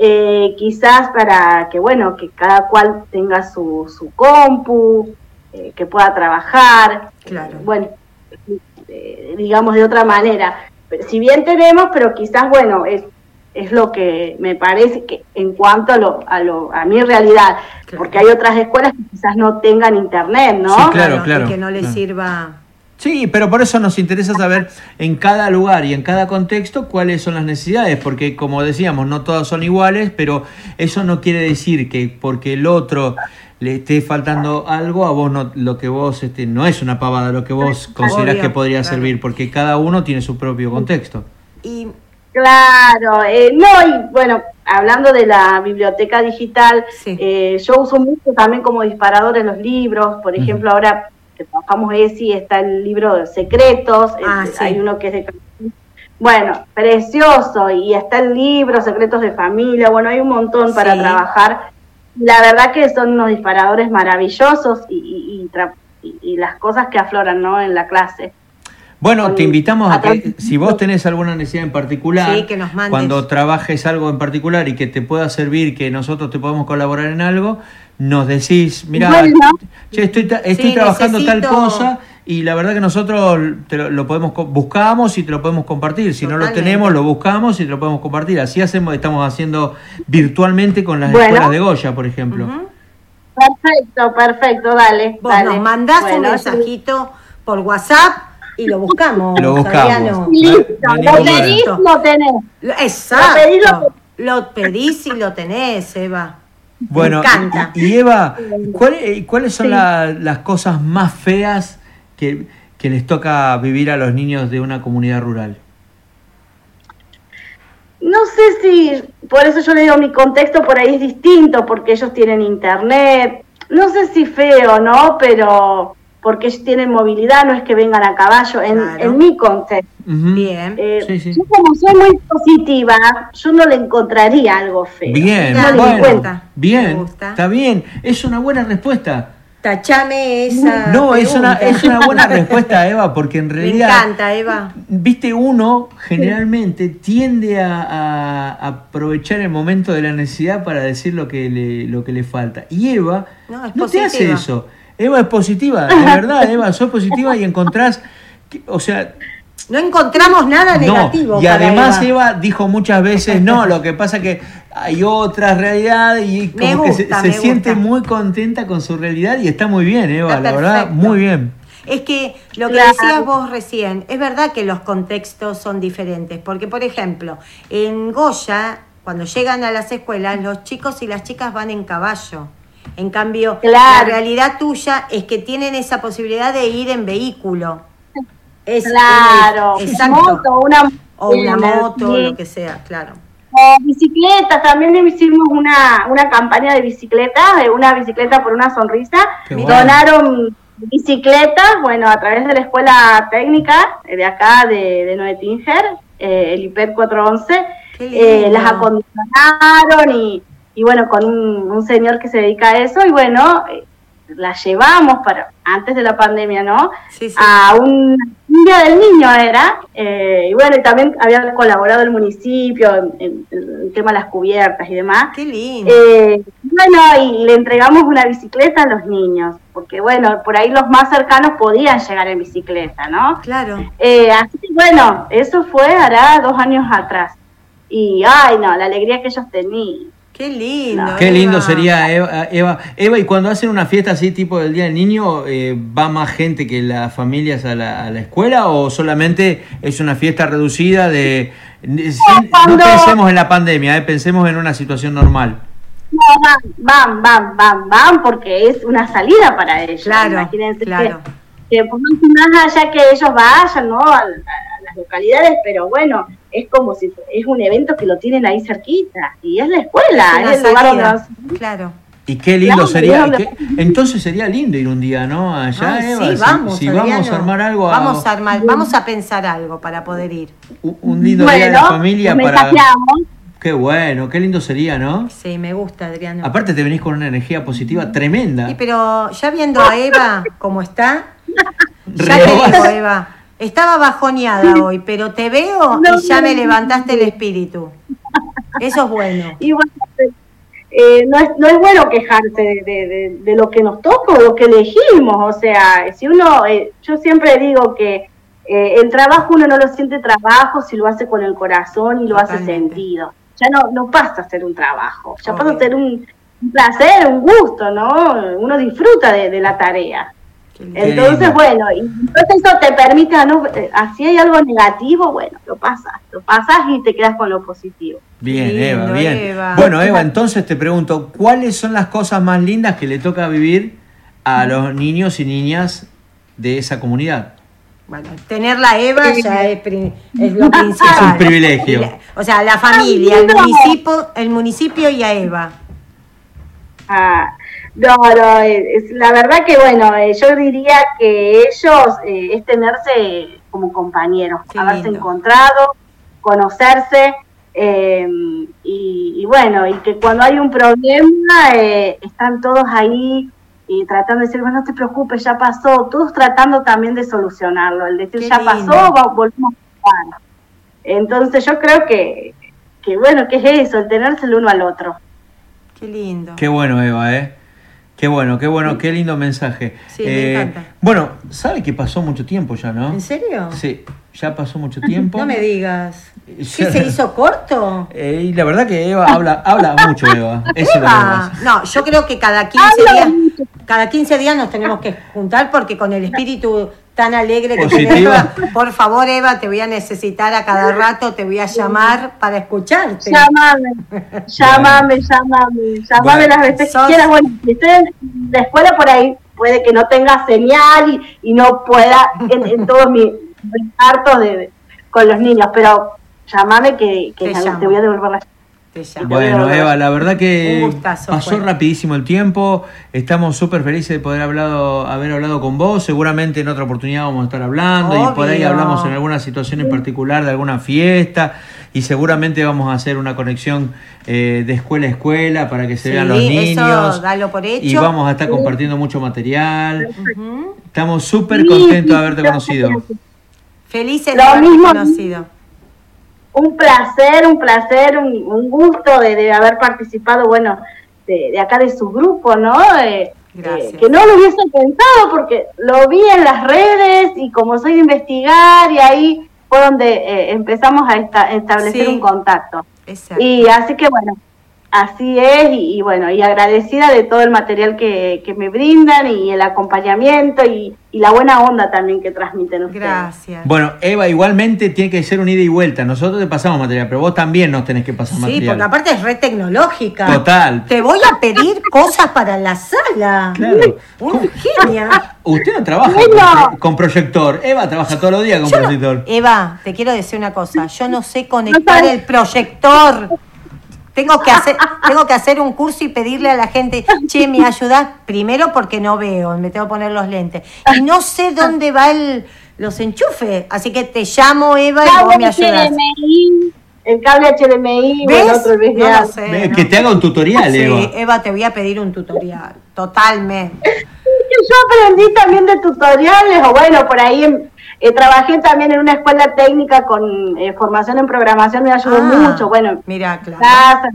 Eh, quizás para que, bueno, que cada cual tenga su, su compu, eh, que pueda trabajar, Claro. bueno, eh, digamos de otra manera. Pero Si bien tenemos, pero quizás, bueno, es, es lo que me parece que en cuanto a, lo, a, lo, a mi realidad, Claro. porque hay otras escuelas que quizás no tengan internet, ¿no? Sí, claro, y claro, que no les claro. sirva. Sí, pero por eso nos interesa saber en cada lugar y en cada contexto cuáles son las necesidades, porque como decíamos, no todas son iguales, pero eso no quiere decir que porque el otro le esté faltando algo, a vos no, lo que vos, este, no es una pavada lo que vos considerás Obvio, que podría claro. servir, porque cada uno tiene su propio contexto. Y Claro, eh, no, y bueno, hablando de la biblioteca digital, Sí. eh, yo uso mucho también como disparador en los libros, por ejemplo, ahora que trabajamos ESI está el libro de Secretos, Ah, eh, sí. hay uno que es de... Bueno, precioso, y está el libro Secretos de Familia, bueno, hay un montón para Sí. trabajar. La verdad que son unos disparadores maravillosos y, y- y tra- y- y las cosas que afloran ¿no? en la clase. Bueno, Con- te invitamos a que si vos tenés alguna necesidad en particular, Sí, que nos mandes. cuando trabajes algo en particular y que te pueda servir, que nosotros te podamos colaborar en algo, nos decís, mira, Bueno. che, estoy, ta- estoy Sí, trabajando tal cosa y la verdad que nosotros te lo, lo podemos co- buscamos y te lo podemos compartir. Si no lo tenemos, lo buscamos y te lo podemos compartir. Así hacemos, estamos haciendo virtualmente con las Bueno. escuelas de Goya, por ejemplo. Perfecto, perfecto, dale. Vos dale. nos mandás un mensajito por WhatsApp y lo buscamos. Lo buscamos. Listo, No hay lo pedís, lo tenés. Exacto. Lo pedís, lo- Lo pedís y lo tenés, Eva. Bueno, Me encanta. y, y Eva, ¿cuál- eh, ¿cuáles son Sí. la- las cosas más feas que, que les toca vivir a los niños de una comunidad rural? No sé si, por eso yo le digo, mi contexto por ahí es distinto, porque ellos tienen internet, no sé si feo, ¿no? Pero porque tienen movilidad, no es que vengan a caballo, en, Claro. en mi contexto. Bien. Eh, Sí, sí. Yo como soy muy positiva, yo no le encontraría algo feo. Bien, no bueno. Me bien, está bien, es una buena respuesta. Tachame esa. No, es una, es una buena respuesta, Eva, porque en Me realidad, encanta, Eva. viste, uno generalmente tiende a, a aprovechar el momento de la necesidad para decir lo que le, lo que le falta. Y Eva No, es no te hace eso. Eva es positiva, de verdad, Eva, sos positiva y encontrás, que- o sea, No encontramos nada negativo. no, y para además Eva. Eva dijo muchas veces, no, lo que pasa que hay otra realidad y Me como que se, siente gusta. muy contenta con su realidad y está muy bien, Eva, Está la verdad, muy bien. Es que lo que Claro. decías vos recién, es verdad que los contextos son diferentes, porque por ejemplo, en Goya, cuando llegan a las escuelas, los chicos y las chicas van en caballo. En cambio, la realidad tuya es que tienen esa posibilidad de ir en vehículo. Es- Claro, es- exacto. moto, una O una moto, sí. lo que sea, claro. O bicicletas, también hicimos una, una campaña de bicicletas, de una bicicleta por una sonrisa. Qué bueno. Donaron bicicletas, bueno, a través de la escuela técnica eh, de acá, de, de Noetinger, eh, el IPED 411, Qué eh, lindo. las acondicionaron y, y bueno, con un, un señor que se dedica a eso, y bueno, eh, las llevamos para antes de la pandemia, ¿no? Sí, sí. a un, un día del niño era, eh, y bueno, y también había colaborado el municipio en, en- en el tema de las cubiertas y demás. Qué lindo. Eh, bueno, y le entregamos una bicicleta a los niños, porque bueno, por ahí los más cercanos podían llegar en bicicleta, ¿no? claro. Eh, así que bueno, eso fue hará dos años atrás. Y ay, no, la alegría que ellos tenían. Qué lindo. Qué lindo Eva. sería, Eva, Eva. Eva, y cuando hacen una fiesta así tipo del Día del Niño, eh, ¿va más gente que las familias a la, a la escuela o solamente es una fiesta reducida de... no pensemos en la pandemia, eh, pensemos en una situación normal. No, van, van, van, van, van, porque es una salida para ellos. Claro, Imagínense claro. que, que por más allá que ellos vayan, ¿no? A, a las localidades, pero bueno, es como si es un evento que lo tienen ahí cerquita. Y es la escuela, es, el lugar donde salida. vas- Claro. Y qué lindo Claro, sería, ¿dónde- qué- entonces sería lindo ir un día, ¿no? Allá, Ay, Eva, sí, si- vamos, si, vamos a armar algo, Vamos a armar, vamos a pensar algo para poder ir. un- un lindo día de la familia para... Qué bueno, qué lindo sería, ¿no? Sí, me gusta, Adriano. Aparte te venís con una energía positiva tremenda. Sí, pero ya viendo a Eva como está, ya te digo, Eva, estaba bajoneada hoy, pero te veo No, y ya me levantaste el espíritu. Eso es bueno. Y bueno, eh, no, es, no es bueno quejarse de, de- de- de lo que nos toca o lo que elegimos. O sea, si uno, eh, yo siempre digo que eh, el trabajo uno no lo siente trabajo si lo hace con el corazón y lo hace sentido. Ya no, no pasa a ser un trabajo, ya pasa a ser un, un placer, un gusto, ¿no? Uno disfruta de, de la tarea. Entonces, bueno, y entonces eso te permite, no, eh, así hay algo negativo, bueno, lo pasas, lo pasas y te quedas con lo positivo. Bien, Lindo, Eva, bien. Eva. Bueno, Eva, entonces te pregunto, ¿cuáles son las cosas más lindas que le toca vivir a los niños y niñas de esa comunidad? Bueno, tenerla a Eva ya es, es lo principal. Es un privilegio. La- o sea, la familia, el municipio, el municipio y a Eva. Ah, no, no, es, la verdad que bueno, eh, yo diría que ellos eh, es tenerse como compañeros, Qué haberse lindo. encontrado, conocerse eh, y, y bueno, y que cuando hay un problema eh, están todos ahí y tratando de decir, bueno, no te preocupes, ya pasó, todos tratando también de solucionarlo, el decir, Qué ya lindo. pasó, va- volvemos a jugar. Entonces yo creo que, que bueno, que es eso, el tenerse el uno al otro. Qué lindo. Qué bueno, Eva, ¿eh? Qué bueno, qué bueno, qué lindo mensaje. Sí, me encanta. Bueno, ¿sabe que pasó mucho tiempo ya, no? ¿En serio? Sí, ya pasó mucho tiempo. No me digas. ¿Qué se hizo corto? Eh, y la verdad que Eva habla, habla mucho, Eva. Eso es lo que Eva. No, yo creo que cada 15 días, cada 15 días nos tenemos que juntar porque con el espíritu tan alegre que Positivo. tenés, Eva, por favor, Eva, te voy a necesitar a cada rato, te voy a llamar para escucharte. Llámame, llámame, llamame, llámame Bueno. las veces Sos- que quieras. Bueno, si estoy en la escuela por ahí, puede que no tenga señal y, y no pueda en, en todos mis hartos de, con los niños, pero llámame que, que Te te, voy a devolver la Bueno, Eva, la verdad que gustazo pasó rapidísimo el tiempo. Estamos súper felices de poder hablado, haber hablado con vos. Seguramente en otra oportunidad vamos a estar hablando y por ahí hablamos en alguna situación en particular de alguna fiesta y seguramente vamos a hacer una conexión eh, de escuela a escuela para que se Sí, vean los eso niños. dalo por hecho. Y vamos a estar compartiendo mucho material. Estamos súper contentos de haberte conocido. Felices de haberte mismo- conocido. Un placer, un placer, un, un gusto de, de haber participado, bueno, de, de acá de su grupo, ¿no? Eh, Gracias. eh, que no lo hubiese pensado porque lo vi en las redes y como soy de investigar y ahí fue donde eh, empezamos a esta- establecer Sí. un contacto. Exacto. Y así que bueno, así es y, y bueno, y agradecida de todo el material que, que me brindan y el acompañamiento y, y la buena onda también que transmiten ustedes. Gracias. Bueno, Eva, igualmente tiene que ser un ida y vuelta. Nosotros te pasamos material, pero vos también nos tenés que pasar Sí, material. porque aparte es re tecnológica. Total. Te voy a pedir cosas para la sala. Claro. Un genia. Usted no trabaja con, pro- con proyector. Eva trabaja todos los días con Yo no- proyector. Eva, te quiero decir una cosa. Yo no sé conectar el proyector. Tengo que hacer, tengo que hacer un curso y pedirle a la gente, che, ¿me ayudás? Primero porque no veo, me tengo que poner los lentes. Y no sé dónde va el, los enchufes. Así que te llamo, Eva, y vos me ayudás. El cable HDMI, o el ¿Ves? otro el sé, no. Que te haga un tutorial, Sí, Eva. Eva, te voy a pedir un tutorial. Totalmente. Yo aprendí también de tutoriales, o bueno, por ahí eh, trabajé también en una escuela técnica con eh, formación en programación, me ayudó Ah, mucho, bueno, Mira, claro. casa,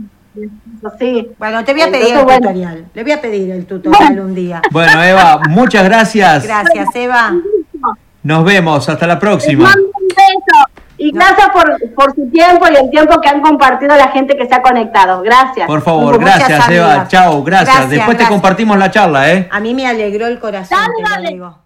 sí. Bueno, te voy a pedir Entonces, el bueno. tutorial. Le voy a pedir el tutorial un día. Bueno, Eva, muchas gracias. Gracias, Eva. Nos vemos. Hasta la próxima. mando un beso. Y gracias por, por su tiempo y el tiempo que han compartido la gente que se ha conectado. Gracias. Por favor, gracias, Eva. Chao, gracias. Gracias, Después te compartimos la charla, ¿eh? A mí me alegró el corazón, Dale, te lo dale. digo.